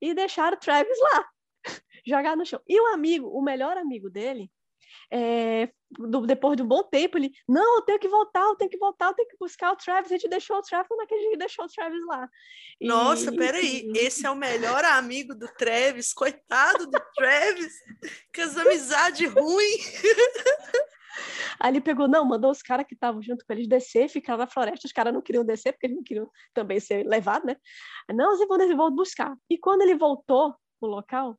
e deixaram Travis lá, jogar no chão. E o amigo, o melhor amigo dele, é, do, depois de um bom tempo, ele, não, eu tenho que voltar, eu tenho que voltar, eu tenho que buscar o Travis, a gente deixou o Travis naquele dia, deixou o Travis lá. E, Nossa, peraí, esse é o melhor amigo do Travis, coitado do Travis, que as amizades ruins. Aí ele pegou, não, mandou os caras que estavam junto com eles descer, ficar na floresta, os caras não queriam descer, porque eles não queriam também ser levados, né? Não, vocês vão, vão buscar. E quando ele voltou pro local,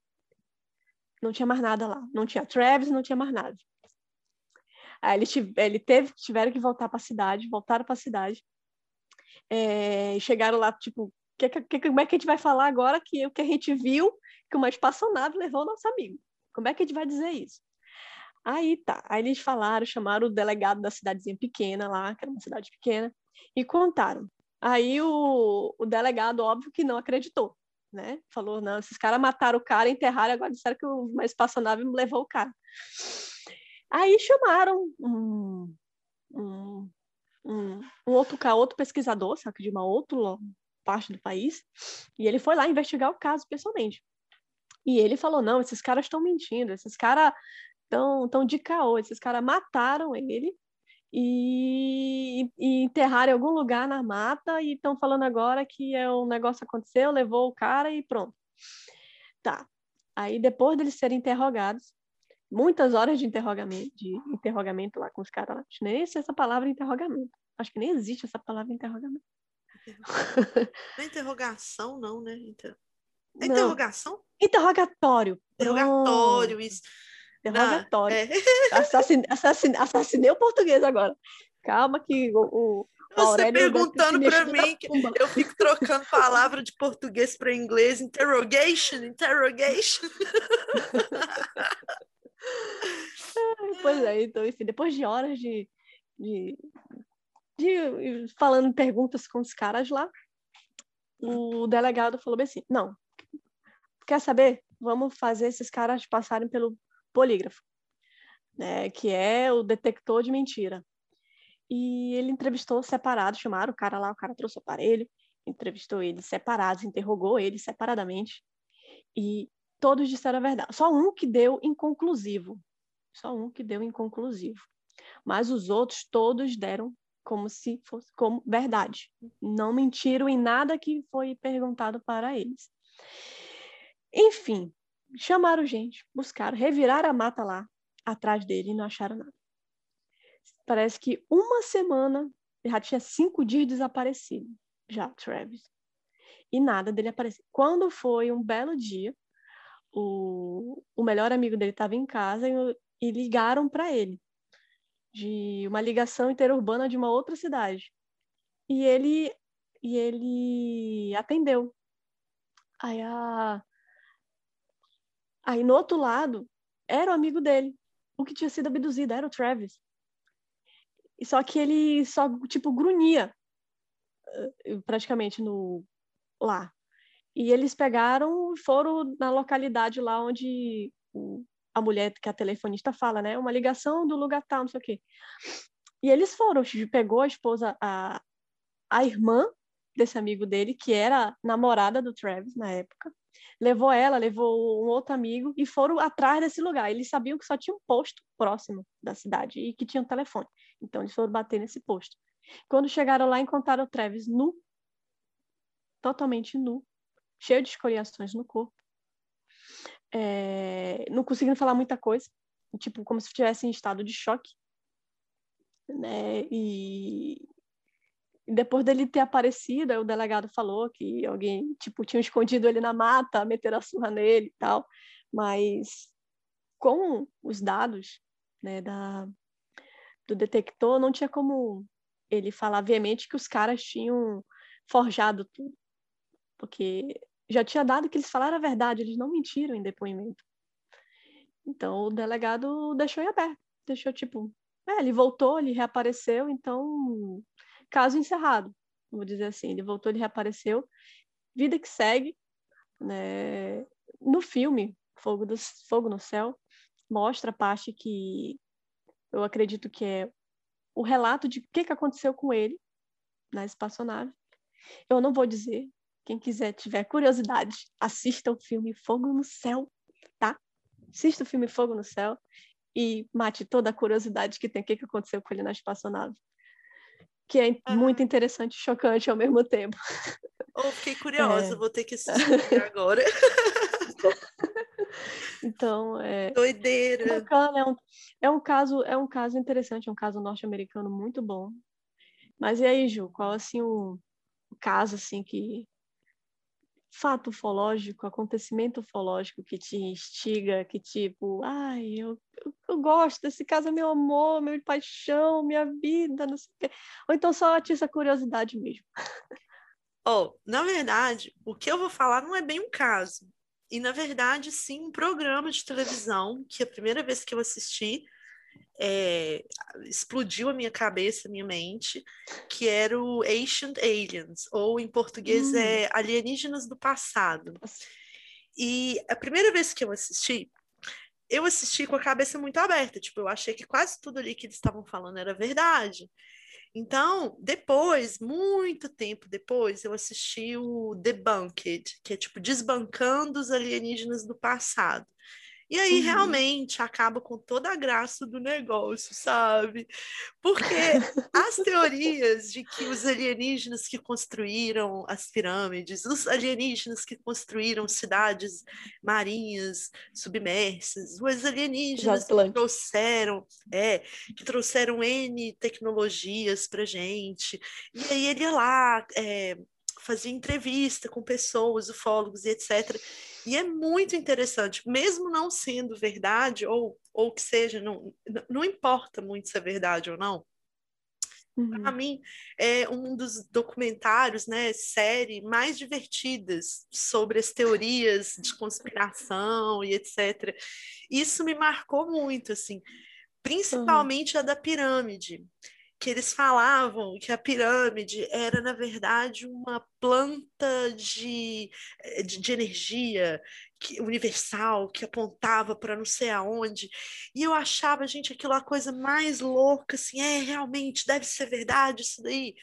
não tinha mais nada lá. Não tinha Travis, não tinha mais nada. Aí ele, ele teve, tiveram que voltar para a cidade, voltaram para a cidade. É, chegaram lá, tipo, que, que, como é que a gente vai falar agora que o que a gente viu, que uma espaçonave levou o nosso amigo? Como é que a gente vai dizer isso? Aí tá, aí eles falaram, chamaram o delegado da cidadezinha pequena lá, que era uma cidade pequena, e contaram. Aí o, o delegado, óbvio que não acreditou né? Falou, não, esses caras mataram o cara, enterraram, agora disseram que uma espaçonave levou o cara. Aí chamaram um, um, um, um outro, outro pesquisador, sabe, de uma outra parte do país, e ele foi lá investigar o caso pessoalmente. E ele falou, não, esses caras estão mentindo, esses caras estão tão de caô, esses caras mataram ele e, e enterraram em algum lugar na mata e estão falando agora que é um negócio aconteceu, levou o cara e pronto. Tá. Aí depois deles serem interrogados, muitas horas de interrogamento, de interrogamento lá com os caras lá. Nem existe essa palavra interrogamento. Acho que nem existe essa palavra interrogamento. Não é interrogação, não, né? Inter... É interrogação? Não. Interrogatório. Interrogatório, isso. Interrogatório. Ah, é. assassinei, assassinei, assassinei o português agora. Calma que o, o você perguntando para mim, eu fico trocando palavra de português para inglês, interrogation, interrogation. pois é, então, enfim, depois de horas de, de, de falando perguntas com os caras lá, o delegado falou bem assim: não, quer saber? Vamos fazer esses caras passarem pelo polígrafo, né, que é o detector de mentira. E ele entrevistou separado, chamaram o cara lá, o cara trouxe o aparelho, entrevistou eles separados, interrogou eles separadamente, e todos disseram a verdade. Só um que deu inconclusivo, só um que deu inconclusivo. Mas os outros todos deram como se fosse como verdade. Não mentiram em nada que foi perguntado para eles. Enfim, chamaram gente, buscaram, reviraram a mata lá atrás dele e não acharam nada. Parece que uma semana já tinha cinco dias desaparecido, já, Travis. E nada dele aparecer. Quando foi um belo dia, o, o melhor amigo dele estava em casa e, e ligaram para ele de uma ligação interurbana de uma outra cidade. E ele e ele atendeu. Aí a Aí no outro lado era o amigo dele, o que tinha sido abduzido, era o Travis. E só que ele só, tipo, grunhia eh, praticamente no lá. E eles pegaram e foram na localidade lá onde o, a mulher que a telefonista fala, né? Uma ligação do lugar tal, não sei o quê. E eles foram, pegou a esposa, a, a irmã desse amigo dele, que era namorada do Travis na época, levou ela, levou um outro amigo e foram atrás desse lugar. Eles sabiam que só tinha um posto próximo da cidade e que tinha um telefone. Então eles foram bater nesse posto. Quando chegaram lá, encontraram o Travis nu, totalmente nu, cheio de escoriações no corpo, é, não conseguindo falar muita coisa, tipo como se estivesse em estado de choque, né? E depois dele ter aparecido, o delegado falou que alguém, tipo, tinha escondido ele na mata, meter a surra nele e tal, mas com os dados, né, da, do detector, não tinha como ele falar veemente que os caras tinham forjado tudo, porque já tinha dado que eles falaram a verdade, eles não mentiram em depoimento. Então o delegado deixou em aberto, deixou tipo, é, ele voltou, ele reapareceu, então caso encerrado, vou dizer assim. Ele voltou, ele reapareceu. Vida que segue. Né? No filme, Fogo, do, Fogo no Céu, mostra a parte que eu acredito que é o relato de o que, que aconteceu com ele na espaçonave. Eu não vou dizer. Quem quiser, tiver curiosidade, assista o filme Fogo no Céu, tá? Assista o filme Fogo no Céu e mate toda a curiosidade que tem o que, que aconteceu com ele na espaçonave que é ah. muito interessante e chocante ao mesmo tempo. Oh, fiquei curiosa, é. vou ter que assistir agora. então, é. Doideira. Bacana, é, um, é um caso, é um caso interessante, é um caso norte-americano muito bom. Mas e aí, Ju, qual assim o, o caso assim que fato ufológico, acontecimento ufológico que te instiga, que tipo, ai, eu, eu, eu, gosto desse caso, é meu amor, meu paixão, minha vida, não sei o quê. Ou então só atiça a curiosidade mesmo. Oh, na verdade, o que eu vou falar não é bem um caso. E, na verdade, sim, um programa de televisão que a primeira vez que eu assisti é, explodiu a minha cabeça, a minha mente, que era o Ancient Aliens, ou em português hum. é Alienígenas do Passado. E a primeira vez que eu assisti, eu assisti com a cabeça muito aberta, tipo, eu achei que quase tudo ali que eles estavam falando era verdade. Então, depois, muito tempo depois, eu assisti o Debunked, que é tipo desbancando os alienígenas do passado. E aí uhum. realmente acaba com toda a graça do negócio, sabe? Porque as teorias de que os alienígenas que construíram as pirâmides, os alienígenas que construíram cidades marinhas submersas, os alienígenas que trouxeram, é, que trouxeram N tecnologias pra gente. E aí ele ia lá, é, fazia entrevista com pessoas, ufólogos e etc. E é muito interessante, mesmo não sendo verdade, ou, ou que seja, não, não importa muito se é verdade ou não. Uhum. Para mim, é um dos documentários, né, série mais divertidas sobre as teorias de conspiração e etc. Isso me marcou muito, assim, principalmente uhum. a da pirâmide que eles falavam que a pirâmide era, na verdade, uma planta de, eh, de, de energia que, universal que apontava para não sei aonde. E eu achava, gente, aquilo a coisa mais louca, assim, é, realmente, deve ser verdade isso daí.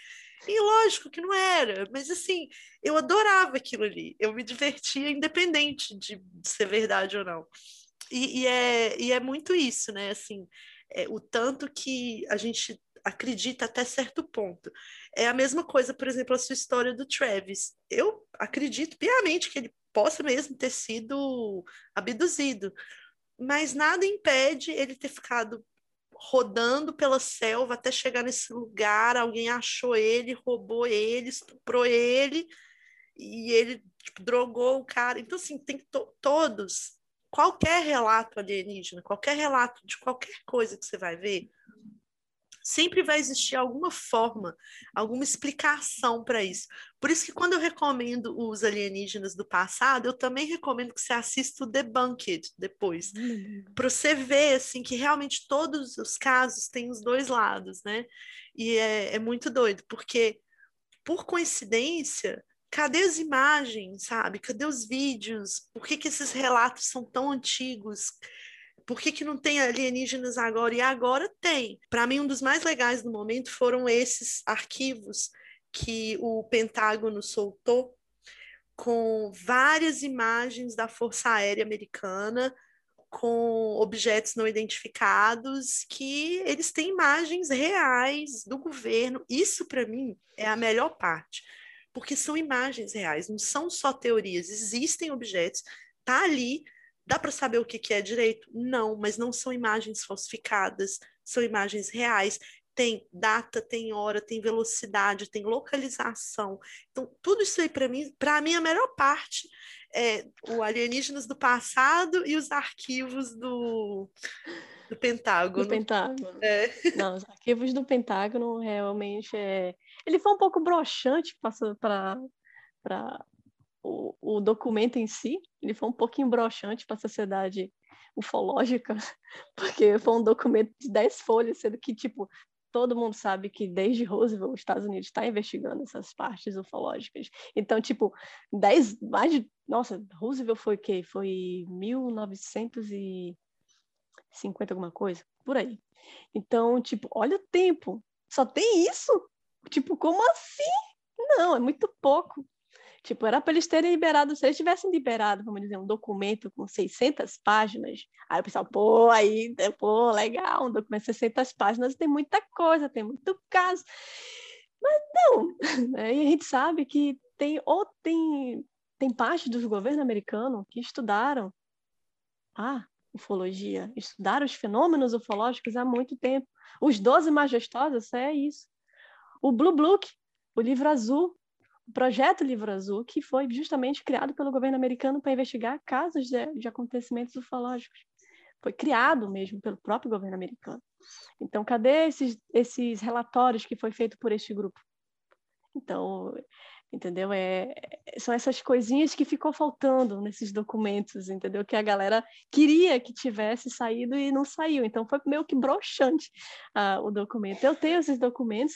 E lógico que não era, mas assim, eu adorava aquilo ali, eu me divertia independente de, ser verdade ou não. E, e, é, e é muito isso, né? Assim, é, o tanto que a gente acredita até certo ponto. É a mesma coisa, por exemplo, a sua história do Travis. Eu acredito piamente que ele possa mesmo ter sido abduzido, mas nada impede ele ter ficado rodando pela selva até chegar nesse lugar, alguém achou ele, roubou ele, estuprou ele, e ele tipo, drogou o cara. Então, assim, tem to todos, qualquer relato alienígena, qualquer relato de qualquer coisa que você vai ver, sempre vai existir alguma forma, alguma explicação para isso. Por isso que quando eu recomendo os alienígenas do passado, eu também recomendo que você assista o Debunked depois, uhum. para você ver assim que realmente todos os casos têm os dois lados, né? E é, é muito doido, porque por coincidência cadê as imagens, sabe? Cadê os vídeos? Por que, que esses relatos são tão antigos? Por que, que não tem alienígenas agora? E agora tem. Para mim, um dos mais legais do momento foram esses arquivos que o Pentágono soltou com várias imagens da Força Aérea Americana com objetos não identificados que eles têm imagens reais do governo. Isso para mim é a melhor parte, porque são imagens reais, não são só teorias. Existem objetos, tá ali, dá para saber o que, que é direito? Não, mas não são imagens falsificadas, são imagens reais tem data, tem hora, tem velocidade, tem localização. Então, tudo isso aí, para mim, para mim, a melhor parte é o Alienígenas do Passado e os arquivos do, do Pentágono. Do Pentágono. É. Não, os arquivos do Pentágono realmente é. Ele foi um pouco broxante para o, o documento em si, ele foi um pouquinho broxante para a sociedade ufológica, porque foi um documento de 10 folhas, sendo que, tipo, todo mundo sabe que desde Roosevelt os Estados Unidos está investigando essas partes ufológicas. Então, tipo, 10, mais de, nossa, Roosevelt foi o quê? Foi 1950 alguma coisa, por aí. Então, tipo, olha o tempo. Só tem isso? Tipo, como assim? Não, é muito pouco. Tipo, era para eles terem liberado, se eles tivessem liberado, vamos dizer, um documento com 600 páginas, aí o pessoal, pô, aí, pô, legal, um documento de 600 páginas tem muita coisa, tem muito caso. Mas não, né? e a gente sabe que tem, ou tem, tem parte dos governos americanos que estudaram a ufologia, estudaram os fenômenos ufológicos há muito tempo. Os Doze Majestosos é isso. O Blue Book, o livro azul, projeto Livro Azul, que foi justamente criado pelo governo americano para investigar casos de, de acontecimentos ufológicos. Foi criado mesmo pelo próprio governo americano. Então, cadê esses, esses relatórios que foi feito por este grupo? Então, entendeu? É, são essas coisinhas que ficou faltando nesses documentos, entendeu? Que a galera queria que tivesse saído e não saiu. Então, foi meio que broxante uh, o documento. Eu tenho esses documentos,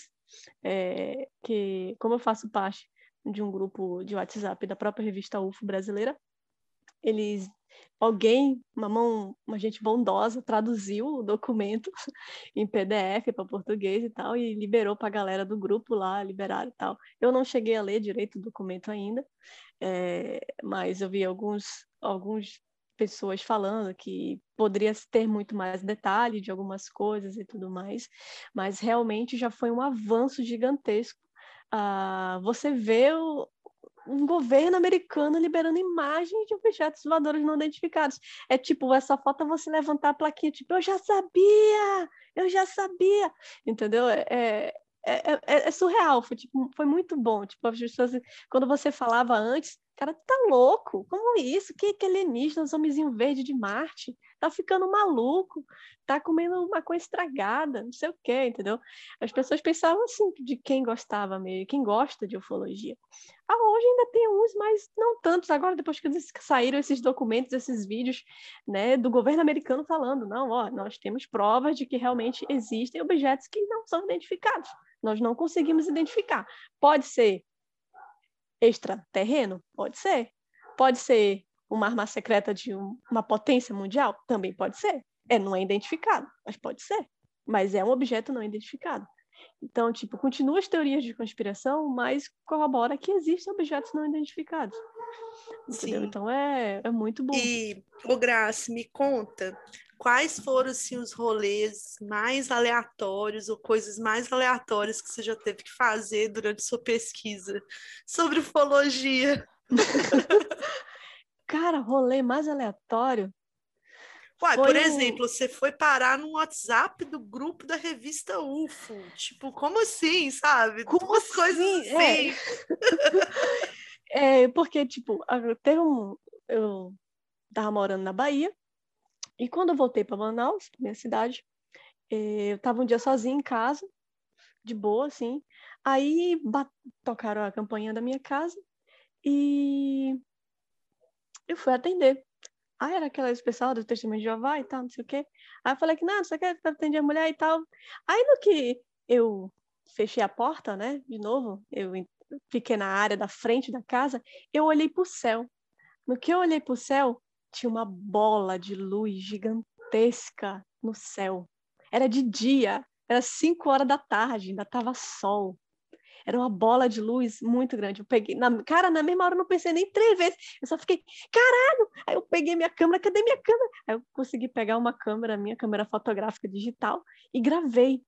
é, que, como eu faço parte de um grupo de WhatsApp da própria revista UFO brasileira. Eles, alguém, uma mão, uma gente bondosa, traduziu o documento em PDF para português e tal e liberou para a galera do grupo lá, liberaram e tal. Eu não cheguei a ler direito o documento ainda, é, mas eu vi alguns, alguns pessoas falando que poderia ter muito mais detalhe de algumas coisas e tudo mais, mas realmente já foi um avanço gigantesco uh, você vê o, um governo americano liberando imagens de objetos voadores não identificados. É tipo, essa foto é você levantar a plaquinha, tipo, eu já sabia, eu já sabia, entendeu? É, é, é, é, é surreal, foi, tipo, foi muito bom. Tipo, as pessoas, quando você falava antes, cara, tá louco? Como isso? Que, que alienígena, os homenzinho verde de Marte? Tá ficando maluco, tá comendo uma coisa estragada, não sei o quê, entendeu? As pessoas pensavam assim, de quem gostava mesmo, quem gosta de ufologia. Ah, hoje ainda tem uns, mas não tantos. Agora, depois que saíram esses documentos, esses vídeos, né, do governo americano falando, não, ó, nós temos provas de que realmente existem objetos que não são identificados. Nós não conseguimos identificar. Pode ser extraterreno? Pode ser. Pode ser uma arma secreta de um, uma potência mundial? Também pode ser. É, não é identificado, mas pode ser. Mas é um objeto não identificado. Então, tipo, continua as teorias de conspiração, mas corrobora que existem objetos não identificados. Entendeu? Então é, é muito bom. E, o Graça, me conta, quais foram assim, os rolês mais aleatórios ou coisas mais aleatórias que você já teve que fazer durante sua pesquisa sobre ufologia? Cara, rolê mais aleatório. Uai, por exemplo, você foi parar no WhatsApp do grupo da revista UFO. Tipo, como assim, sabe? Como Duas assim? coisas assim. É. é, porque, tipo, teve um. Eu tava morando na Bahia, e quando eu voltei para Manaus, minha cidade, eh, eu estava um dia sozinha em casa, de boa, assim. Aí tocaram a campainha da minha casa e eu fui atender. Ah, era aquela pessoal do testemunho de Jeová e tal, não sei o quê. Aí eu falei que, não, você quer atender a mulher e tal. Aí no que eu fechei a porta, né, de novo, eu fiquei na área da frente da casa, eu olhei para o céu. No que eu olhei para o céu, tinha uma bola de luz gigantesca no céu. Era de dia, era 5 horas da tarde, ainda estava sol. Era uma bola de luz muito grande. Eu peguei, na, cara, na mesma hora eu não pensei nem três vezes. Eu só fiquei, caralho! Aí eu peguei minha câmera, cadê minha câmera? Aí eu consegui pegar uma câmera, minha câmera fotográfica digital, e gravei.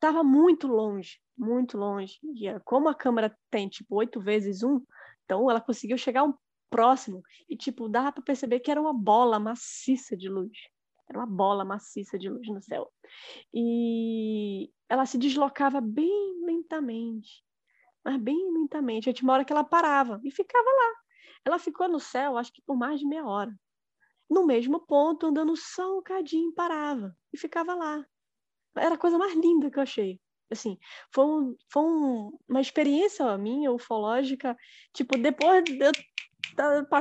Tava muito longe, muito longe. E é, como a câmera tem, tipo, oito vezes um, então ela conseguiu chegar um próximo. E, tipo, dava para perceber que era uma bola maciça de luz. Era uma bola maciça de luz no céu. E ela se deslocava bem lentamente, mas bem lentamente. Tinha uma hora que ela parava e ficava lá. Ela ficou no céu, acho que por mais de meia hora. No mesmo ponto, andando só um cadinho, parava e ficava lá. Era a coisa mais linda que eu achei. Assim, foi, um, foi um, uma experiência minha, ufológica, tipo, depois de eu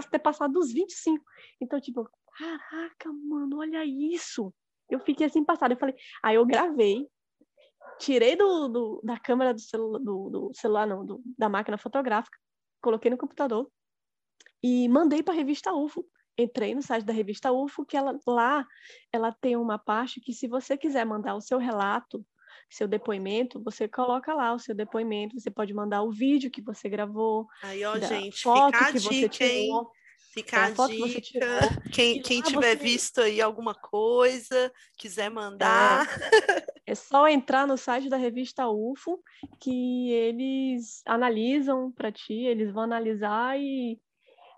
ter passado dos 25. Então, tipo, caraca, mano, olha isso. Eu fiquei assim passada. Eu falei, aí eu gravei, tirei do, do da câmera do, celu, do, do celular, não, do, da máquina fotográfica, coloquei no computador e mandei para a revista UFO. Entrei no site da revista UFO, que ela, lá ela tem uma parte que se você quiser mandar o seu relato, seu depoimento, você coloca lá o seu depoimento, você pode mandar o vídeo que você gravou, Aí, ó, gente, foto fica a que dica, você tirou. Hein? Fica é, a, dica. Quem, quem tiver você... visto aí alguma coisa, quiser mandar. É, é só entrar no site da revista UFO, que eles analisam para ti, eles vão analisar e,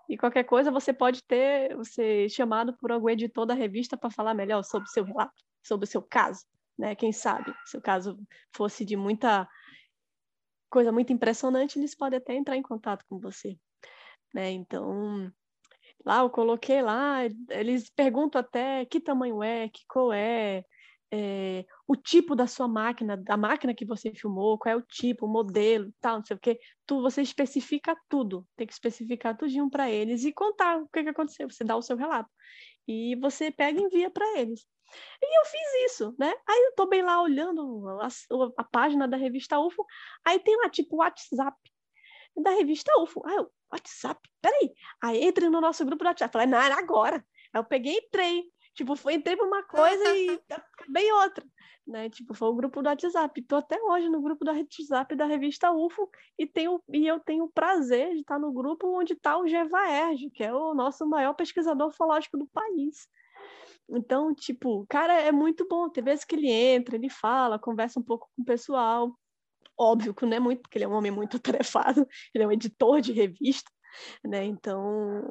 e qualquer coisa você pode ter você chamado por algum editor da revista para falar melhor sobre o seu relato, sobre o seu caso. Né? Quem sabe, se o caso fosse de muita coisa muito impressionante, eles podem até entrar em contato com você. Né? Então, Lá eu coloquei lá, eles perguntam até que tamanho é, que cor é, é, o tipo da sua máquina, da máquina que você filmou, qual é o tipo, o modelo, tal, não sei o quê. Tu, você especifica tudo, tem que especificar tudinho para eles e contar o que, que aconteceu. Você dá o seu relato e você pega e envia para eles. E eu fiz isso, né? Aí eu tô bem lá olhando a, a página da revista UFO, aí tem lá tipo WhatsApp da revista UFO. Aí eu, WhatsApp, peraí. Aí entrei no nosso grupo do WhatsApp. Falei, não, era agora. Aí eu peguei e entrei. Tipo, foi, entrei para uma coisa e acabei outra. Né? Tipo, foi o grupo do WhatsApp. Estou até hoje no grupo do WhatsApp da revista UFO e, tenho, e eu tenho o prazer de estar no grupo onde está o Gevaerge, que é o nosso maior pesquisador ufológico do país. Então, tipo, cara, é muito bom. Tem vezes que ele entra, ele fala, conversa um pouco com o pessoal óbvio que não é muito, porque ele é um homem muito tarefado, ele é um editor de revista, né? Então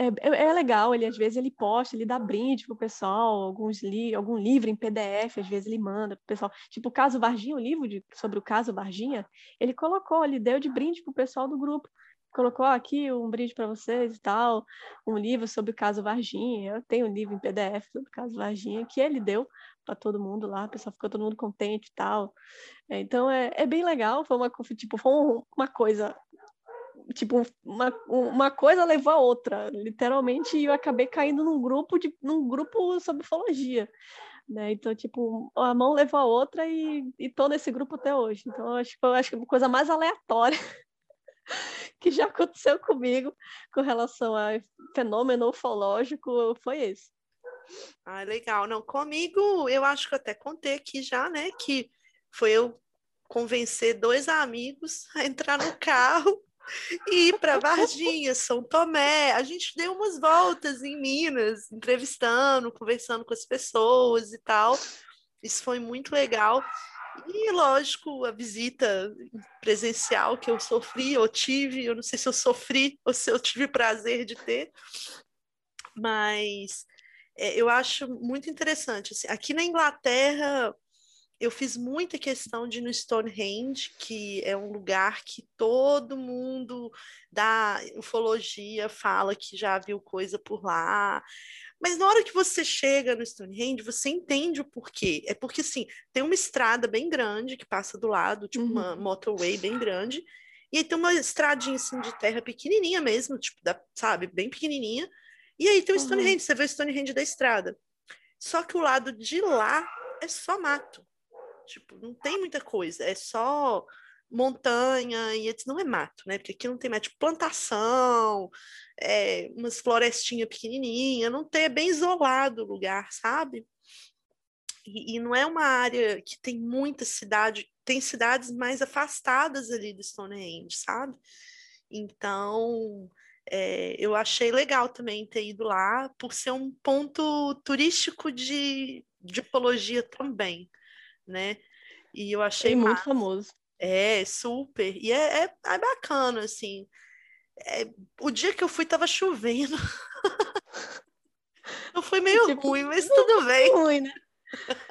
é, é, é, legal, ele às vezes ele posta, ele dá brinde pro pessoal, alguns li algum livro em PDF, às vezes ele manda pro pessoal. Tipo o caso Varginha, o livro de, sobre o caso Varginha, ele colocou, ele deu de brinde pro pessoal do grupo colocou aqui um brinde para vocês e tal, um livro sobre o caso Varginha. Eu tenho um livro em PDF sobre o caso Varginha que ele deu para todo mundo lá, o pessoal ficou todo mundo contente e tal. É, então é, é bem legal, foi uma tipo foi uma coisa tipo uma, uma coisa levou a outra, literalmente eu acabei caindo num grupo de num grupo sobre ufologia. Né? Então, tipo, a mão levou a outra e, e tô nesse grupo até hoje. Então, eu acho, acho que a coisa mais aleatória que já aconteceu comigo com relação a fenômeno ufológico foi esse. Ah, legal. Não, comigo, eu acho que eu até contei aqui já, né, que foi eu convencer dois amigos a entrar no carro e ir para Varginha, São Tomé. A gente deu umas voltas em Minas, entrevistando, conversando com as pessoas e tal. Isso foi muito legal. E, lógico, a visita presencial que eu sofri ou tive, eu não sei se eu sofri ou se eu tive prazer de ter, mas é, eu acho muito interessante. Assim, aqui na Inglaterra, eu fiz muita questão de ir no Stonehenge, que é um lugar que todo mundo da ufologia fala que já viu coisa por lá. Mas na hora que você chega no Stonehenge, você entende o porquê. É porque, assim, tem uma estrada bem grande que passa do lado, tipo uhum. uma motorway bem grande, e aí tem uma estradinha, assim, de terra pequenininha mesmo, tipo, da, sabe, bem pequenininha, e aí tem o uhum. Stonehenge, você vê o Stonehenge da estrada. Só que o lado de lá é só mato. Tipo, não tem muita coisa, é só montanha, e não é mato, né? Porque aqui não tem mais tipo, plantação, é, umas florestinhas pequenininhas, não tem, é bem isolado o lugar, sabe? e, e não é uma área que tem muita cidade, tem cidades mais afastadas ali do Stonehenge, sabe? Então, é, eu achei legal também ter ido lá, por ser um ponto turístico de, de ufologia também, né? E eu achei é muito famoso. É, super. E é, é, é bacana, assim. É, o dia que eu fui tava chovendo. Não foi meio tipo, ruim, mas tudo bem. Ruim, né?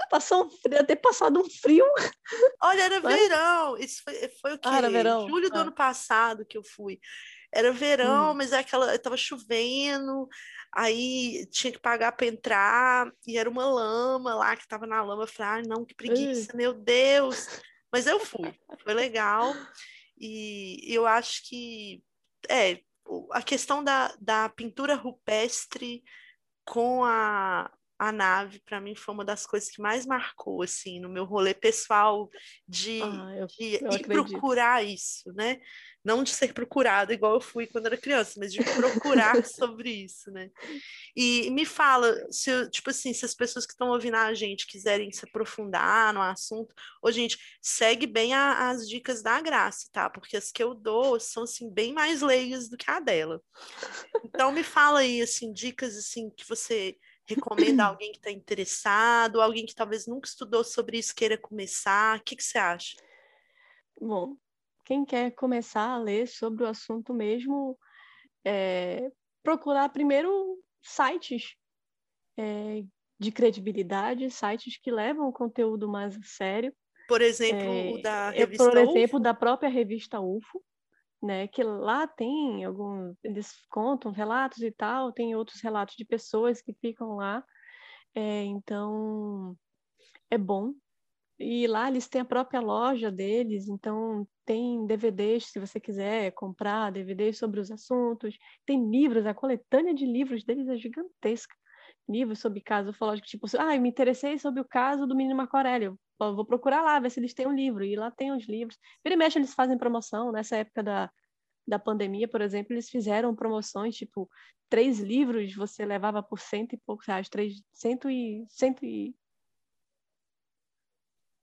Passou um frio, ter passado um frio. Olha, era mas... verão. Isso foi, foi o quê? Ah, era verão. Julho do ah. ano passado que eu fui. Era verão, hum. mas é aquela, tava chovendo, aí tinha que pagar para entrar, e era uma lama lá que tava na lama. Eu falei, ah, não, que preguiça, meu Deus. Mas eu fui, foi legal. E eu acho que é a questão da, da pintura rupestre com a, a nave, para mim, foi uma das coisas que mais marcou, assim, no meu rolê pessoal de, ah, eu, de eu ir procurar isso, né? Não de ser procurado igual eu fui quando era criança, mas de procurar sobre isso, né? E me fala, se, tipo assim, se as pessoas que estão ouvindo a gente quiserem se aprofundar no assunto, ô, gente, segue bem a, as dicas da Graça, tá? Porque as que eu dou são, assim, bem mais leigas do que a dela. Então, me fala aí, assim, dicas, assim, que você recomenda alguém que está interessado, alguém que talvez nunca estudou sobre isso queira começar? O que, que você acha? Bom, quem quer começar a ler sobre o assunto mesmo, é, procurar primeiro sites é, de credibilidade, sites que levam o conteúdo mais a sério. Por exemplo, é, o da revista Por exemplo, UFO? da própria revista UFO, né? Que lá tem alguns, eles contam relatos e tal, tem outros relatos de pessoas que ficam lá, é, então é bom. E lá eles têm a própria loja deles, então tem DVDs se você quiser comprar, DVDs sobre os assuntos, tem livros, a coletânea de livros deles é gigantesca. Livros sobre caso ufológico, tipo, ah, eu me interessei sobre o caso do menino Marco Aurélio vou procurar lá, ver se eles têm um livro. E lá tem os livros. Vira e mexe, eles fazem promoção. Nessa época da, da pandemia, por exemplo, eles fizeram promoções, tipo, três livros você levava por cento e poucos reais. Três, cento e, cento e,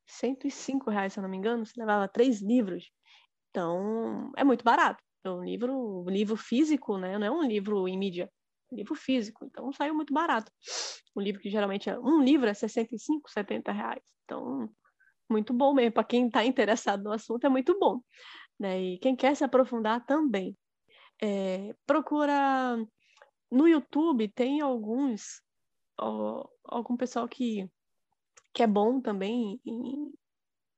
cento e cinco reais, se eu não me engano, você levava três livros. Então, é muito barato. Então, livro, livro físico, né? Não é um livro em mídia livro físico, então saiu muito barato. Um livro que geralmente é um livro é 65, 70 reais. Então, muito bom mesmo. Para quem está interessado no assunto, é muito bom. Né? E quem quer se aprofundar também. É, procura no YouTube tem alguns ó, algum pessoal que que é bom também em,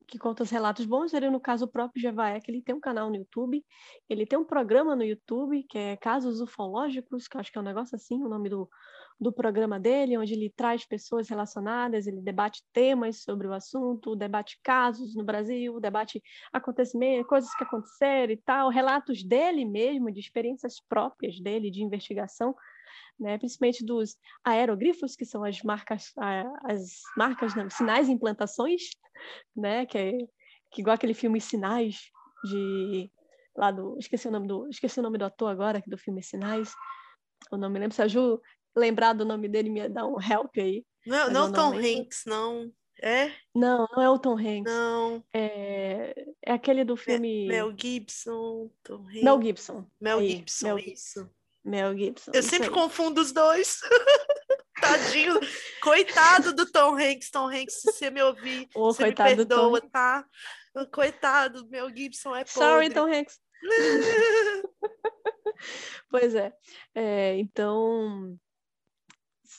que conta os relatos bons, ele no caso o próprio Jevaé, que ele tem um canal no YouTube, ele tem um programa no YouTube, que é Casos Ufológicos, que eu acho que é um negócio assim, o nome do, do programa dele, onde ele traz pessoas relacionadas, ele debate temas sobre o assunto, debate casos no Brasil, debate acontecimentos, coisas que aconteceram e tal, relatos dele mesmo, de experiências próprias dele, de investigação, né, principalmente dos aerogrifos, que são as marcas, as marcas, não, sinais e implantações, né, que é que igual aquele filme Sinais de lá do esqueci o nome do esqueci o nome do ator agora do filme Sinais, o nome lembro se a Ju lembrar do nome dele me dá um help aí. Não, não Tom Hanks, não. É? Não, não é o Tom Hanks. Não. É, é aquele do filme. Mel Gibson, Tom Hanks. Mel Gibson. Mel Gibson, Mel... isso. Mel Gibson. Eu sempre aí. confundo os dois. Tadinho. Coitado do Tom Hanks. Tom Hanks, se você me ouvir, oh, você me perdoa, tá? Coitado, Mel Gibson é podre. Sorry, Tom Hanks. pois é. é então,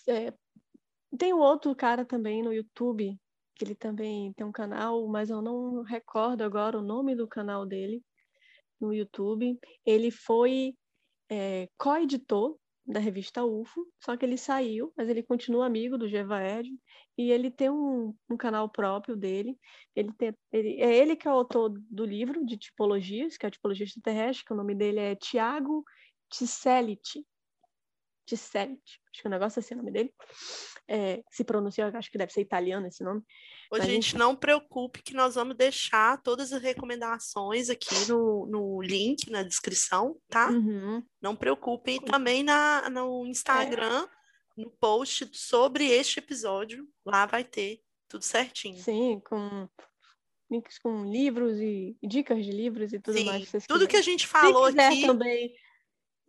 é, tem um outro cara também no YouTube, que ele também tem um canal, mas eu não recordo agora o nome do canal dele no YouTube. Ele foi é, co-editor da revista UFO, só que ele saiu, mas ele continua amigo do Gevaed e ele tem um, um canal próprio dele. Ele tem, ele, é ele que é o autor do livro de tipologias, que é a tipologia extraterrestre, que o nome dele é Tiago. Ticelit, acho que é um negócio assim o nome dele. É, se pronuncia, acho que deve ser italiano esse nome. Ô, Mas, gente, não preocupe que nós vamos deixar todas as recomendações aqui no, no link, na descrição, tá? Uhum. Não preocupe. E também na, no Instagram, é. no post sobre este episódio, lá vai ter tudo certinho. Sim, com links com livros e dicas de livros e tudo Sim, mais. tudo quiserem. que a gente falou se quiser aqui. também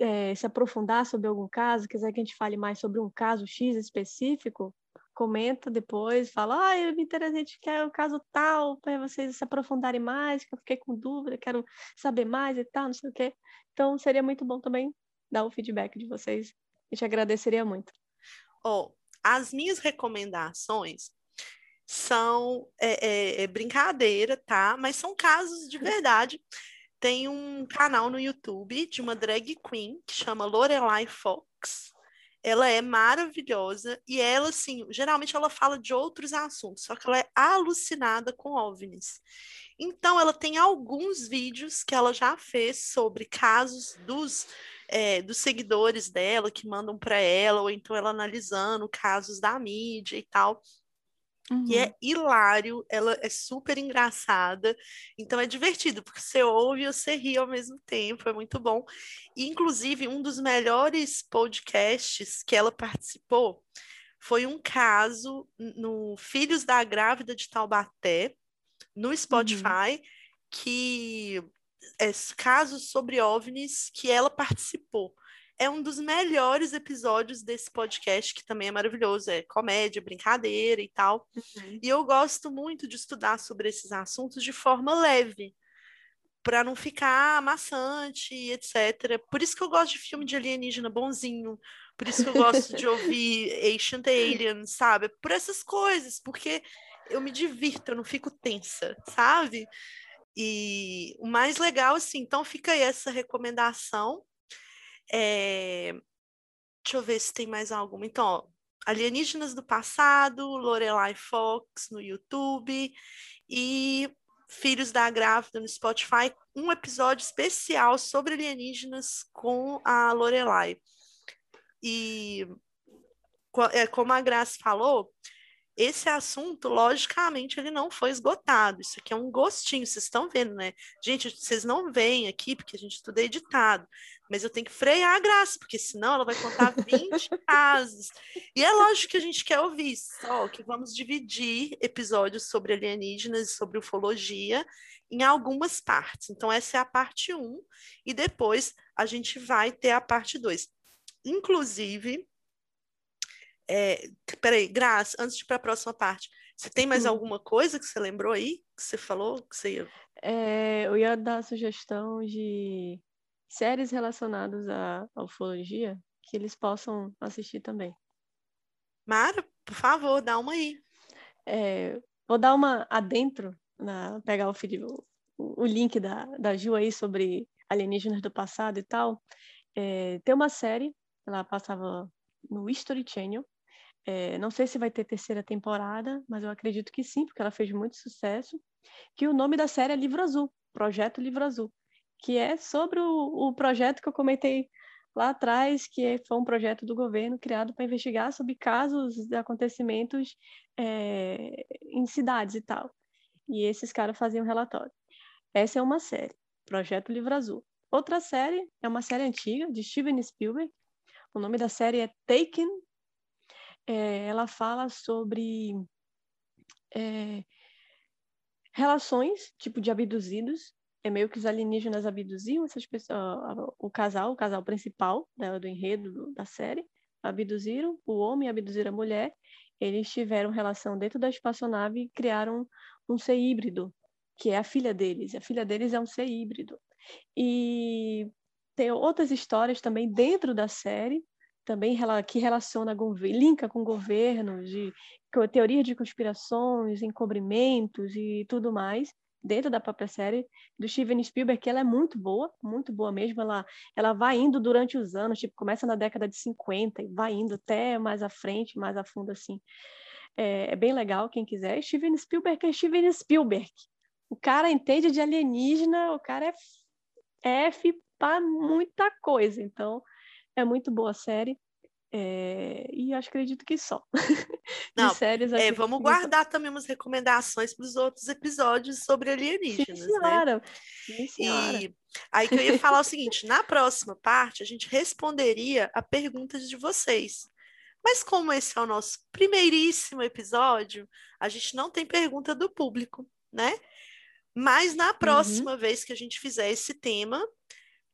é, se aprofundar sobre algum caso, quiser que a gente fale mais sobre um caso X específico, comenta depois, fala, ah, eu me interessei, quer o caso tal, para vocês se aprofundarem mais, que eu fiquei com dúvida, quero saber mais e tal, não sei o quê. Então, seria muito bom também dar o feedback de vocês. A gente agradeceria muito. Oh, as minhas recomendações são é, é, é brincadeira, tá? Mas são casos de verdade. Tem um canal no YouTube de uma drag queen que chama Lorelai Fox. Ela é maravilhosa e ela, assim, geralmente ela fala de outros assuntos, só que ela é alucinada com OVNIs. Então, ela tem alguns vídeos que ela já fez sobre casos dos, é, dos seguidores dela que mandam para ela, ou então ela analisando casos da mídia e tal. Uhum. E é hilário, ela é super engraçada, então é divertido, porque você ouve e você ri ao mesmo tempo, é muito bom. E, inclusive, um dos melhores podcasts que ela participou foi um caso no Filhos da Grávida de Taubaté, no uhum. Spotify, uhum. que é casos sobre OVNIs que ela participou é um dos melhores episódios desse podcast, que também é maravilhoso, é comédia, brincadeira e tal. Uhum. E eu gosto muito de estudar sobre esses assuntos de forma leve, para não ficar amassante, etc. Por isso que eu gosto de filme de alienígena bonzinho, por isso que eu gosto de ouvir Ancient Aliens, sabe? Por essas coisas, porque eu me divirto, eu não fico tensa, sabe? E o mais legal, assim, então fica aí essa recomendação é... Deixa eu ver se tem mais alguma. Então, ó, Alienígenas do Passado, Lorelai Fox no YouTube e Filhos da Grávida no Spotify, um episódio especial sobre alienígenas com a Lorelai. E é, como a Graça falou, esse assunto, logicamente, ele não foi esgotado. Isso aqui é um gostinho, vocês estão vendo, né? Gente, vocês não veem aqui, porque a gente estuda editado, mas eu tenho que frear a graça, porque senão ela vai contar 20 casos. E é lógico que a gente quer ouvir, só que vamos dividir episódios sobre alienígenas e sobre ufologia em algumas partes. Então, essa é a parte 1, e depois a gente vai ter a parte 2. Inclusive, é, peraí, Graça, antes de ir para a próxima parte, você tem mais hum. alguma coisa que você lembrou aí? Que você falou? Que você ia... É, eu ia dar a sugestão de séries relacionadas à, à ufologia que eles possam assistir também. Mara, por favor, dá uma aí. É, vou dar uma adentro, na, pegar o, o, o link da, da Ju aí sobre alienígenas do passado e tal. É, tem uma série, ela passava no History Channel, é, não sei se vai ter terceira temporada, mas eu acredito que sim, porque ela fez muito sucesso. Que o nome da série é Livro Azul, Projeto Livro Azul, que é sobre o, o projeto que eu comentei lá atrás, que foi um projeto do governo criado para investigar sobre casos e acontecimentos é, em cidades e tal. E esses caras faziam relatório. Essa é uma série, Projeto Livro Azul. Outra série é uma série antiga de Steven Spielberg. O nome da série é Taken é, ela fala sobre é, relações, tipo de abduzidos. É meio que os alienígenas abduziam essas pessoas, o casal, o casal principal né, do enredo do, da série, abduziram o homem, abduziram a mulher. Eles tiveram relação dentro da espaçonave e criaram um ser híbrido, que é a filha deles. A filha deles é um ser híbrido. E tem outras histórias também dentro da série também que relaciona, linka com governos, de teorias de conspirações, encobrimentos e tudo mais, dentro da própria série do Steven Spielberg, que ela é muito boa, muito boa mesmo, ela, ela vai indo durante os anos, tipo, começa na década de 50 e vai indo até mais à frente, mais a fundo, assim. É, é bem legal, quem quiser. Steven Spielberg é Steven Spielberg. O cara entende de alienígena, o cara é F para muita coisa, então é muito boa a série. É, e acho acredito que só. Não, séries, é, vamos guardar só. também umas recomendações para os outros episódios sobre alienígenas. Sim, né? senhora. Né? Sim, senhora. E aí que eu ia falar o seguinte: na próxima parte, a gente responderia a perguntas de vocês. Mas como esse é o nosso primeiríssimo episódio, a gente não tem pergunta do público, né? Mas na uhum. próxima uhum. vez que a gente fizer esse tema,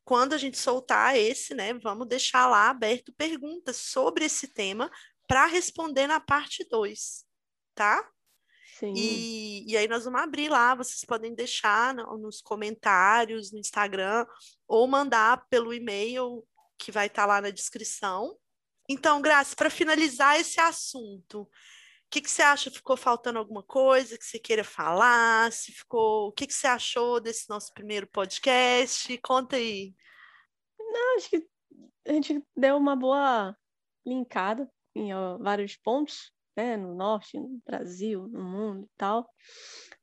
quando a gente soltar esse, né, vamos deixar lá aberto perguntas sobre esse tema para responder na parte 2, tá? Sim. E, e aí nós vamos abrir lá, vocês podem deixar no, nos comentários, no Instagram, ou mandar pelo e-mail que vai estar tá lá na descrição. Então, Graça, para finalizar esse assunto, que, que você acha? Ficou faltando alguma coisa que você queira falar? Se ficou, o que, que você achou desse nosso primeiro podcast? Conta aí. Não, acho que a gente deu uma boa linkada em ó, vários pontos, né? No norte, no Brasil, no mundo e tal.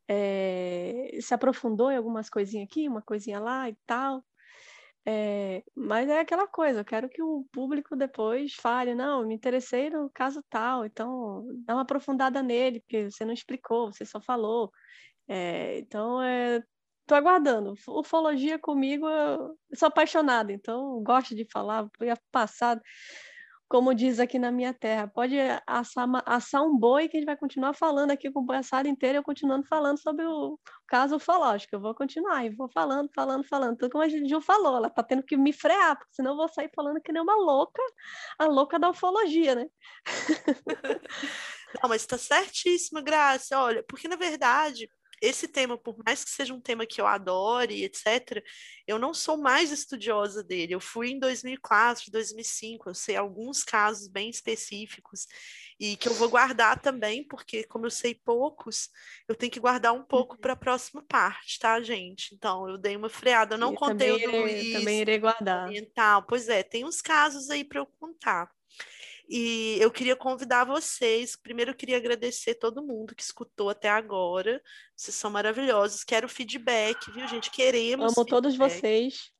É, se aprofundou em algumas coisinhas aqui, uma coisinha lá e tal. É, mas é aquela coisa, eu quero que o público depois fale, não, me interessei no caso tal, então dá uma aprofundada nele, porque você não explicou, você só falou. É, então, é, tô aguardando. Ufologia comigo, eu sou apaixonada, então gosto de falar, fui passado como diz aqui na minha terra, pode assar, assar um boi que a gente vai continuar falando aqui com o assado inteiro, eu continuando falando sobre o caso ufológico. Eu vou continuar e vou falando, falando, falando. Tudo como a Ju falou, ela tá tendo que me frear, porque senão eu vou sair falando que nem uma louca, a louca da ufologia, né? Não, mas tá certíssima, Graça. Olha, porque na verdade esse tema, por mais que seja um tema que eu adore, etc., eu não sou mais estudiosa dele. Eu fui em 2004, 2005, eu sei alguns casos bem específicos e que eu vou guardar também, porque como eu sei poucos, eu tenho que guardar um pouco para a próxima parte, tá, gente? Então, eu dei uma freada, eu não contei o do irei, Luiz. Também irei guardar. Oriental. Pois é, tem uns casos aí para eu contar. E eu queria convidar vocês. Primeiro, eu queria agradecer todo mundo que escutou até agora. Vocês são maravilhosos. Quero feedback, viu, gente? Queremos. Amo feedback. todos vocês.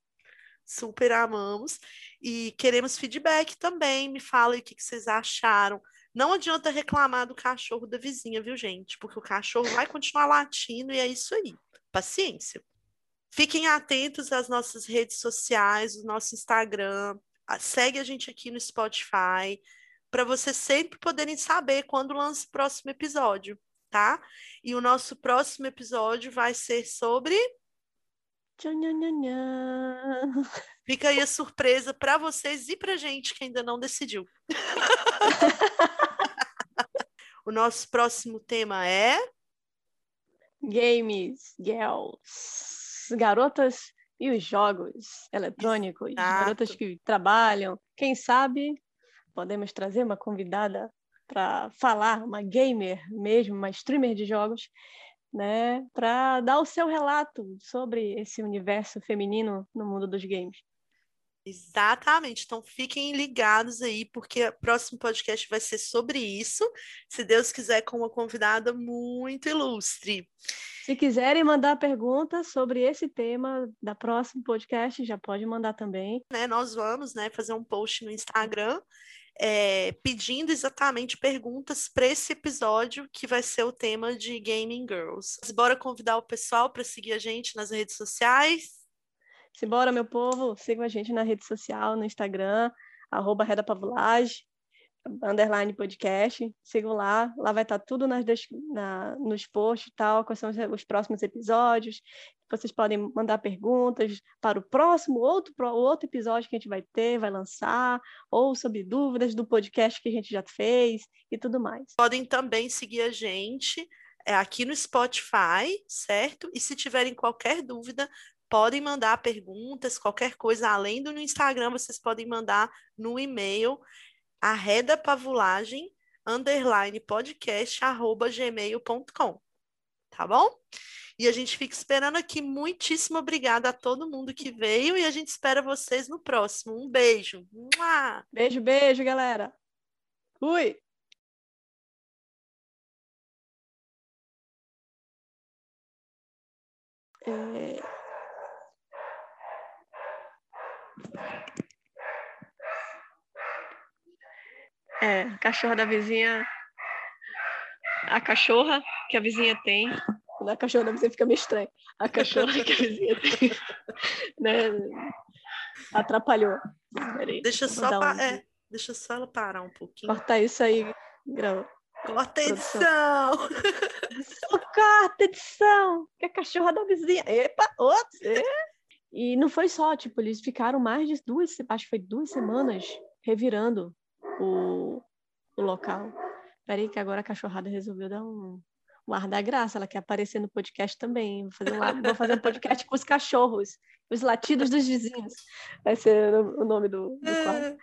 Super amamos. E queremos feedback também. Me falem o que, que vocês acharam. Não adianta reclamar do cachorro da vizinha, viu, gente? Porque o cachorro vai continuar latindo e é isso aí. Paciência. Fiquem atentos às nossas redes sociais, o nosso Instagram, segue a gente aqui no Spotify, para vocês sempre poderem saber quando lança o próximo episódio, tá? E o nosso próximo episódio vai ser sobre. Fica aí a surpresa para vocês e para gente que ainda não decidiu. o nosso próximo tema é. Games, girls, garotas e os jogos eletrônicos, Exato. garotas que trabalham. Quem sabe podemos trazer uma convidada para falar, uma gamer mesmo, uma streamer de jogos, né, para dar o seu relato sobre esse universo feminino no mundo dos games. Exatamente. Então fiquem ligados aí, porque o próximo podcast vai ser sobre isso, se Deus quiser, com uma convidada muito ilustre. Se quiserem mandar perguntas sobre esse tema da próximo podcast, já pode mandar também. Né, nós vamos né, fazer um post no Instagram é, pedindo exatamente perguntas para esse episódio que vai ser o tema de Gaming Girls. Bora convidar o pessoal para seguir a gente nas redes sociais. Simbora, meu povo, sigam a gente na rede social, no Instagram, arroba Reda underline podcast, sigam lá, lá vai estar tá tudo nas, na, nos posts e tal, quais são os, os, próximos episódios, vocês podem mandar perguntas para o próximo, outro, outro episódio que a gente vai ter, vai lançar, ou sobre dúvidas do podcast que a gente já fez e tudo mais. Podem também seguir a gente é, aqui no Spotify, certo? E se tiverem qualquer dúvida, podem mandar perguntas, qualquer coisa além do no Instagram, vocês podem mandar no e-mail arredapavulagem underline podcast arroba gmail.com, tá bom? E a gente fica esperando aqui. Muitíssimo obrigada a todo mundo que veio e a gente espera vocês no próximo. Um beijo. Beijo, beijo, galera. Fui. É... É, a cachorra da vizinha. A cachorra que a vizinha tem. A cachorra da vizinha fica meio estranho. A cachorra que a vizinha tem. né? Atrapalhou. Deixa só. Um... É, Deixa só ela parar um pouquinho. Corta isso aí, grava. Corta a edição! Corta a edição! Que a cachorra da vizinha. Epa, outros! E não foi só, tipo, eles ficaram mais de duas, acho que foi duas semanas revirando o, o local. Peraí, que agora a cachorrada resolveu dar um, um ar da graça. Ela quer aparecer no podcast também. Vou fazer um, vou fazer um podcast com os cachorros, os latidos dos vizinhos. Vai ser o nome do, do quadro.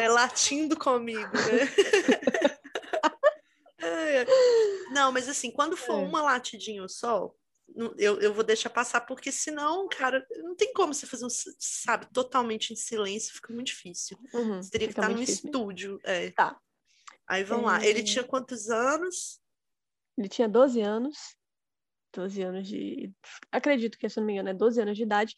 É, latindo comigo, né? Não, mas assim, quando for é. uma latidinha só, eu, eu vou deixar passar, porque senão, cara, não tem como você fazer um, sabe, totalmente em silêncio, fica muito difícil. Uhum, você teria que estar num estúdio. É. Tá. Aí vamos é... lá. Ele tinha quantos anos? Ele tinha 12 anos. 12 anos de. Acredito que, se não me engano, é 12 anos de idade.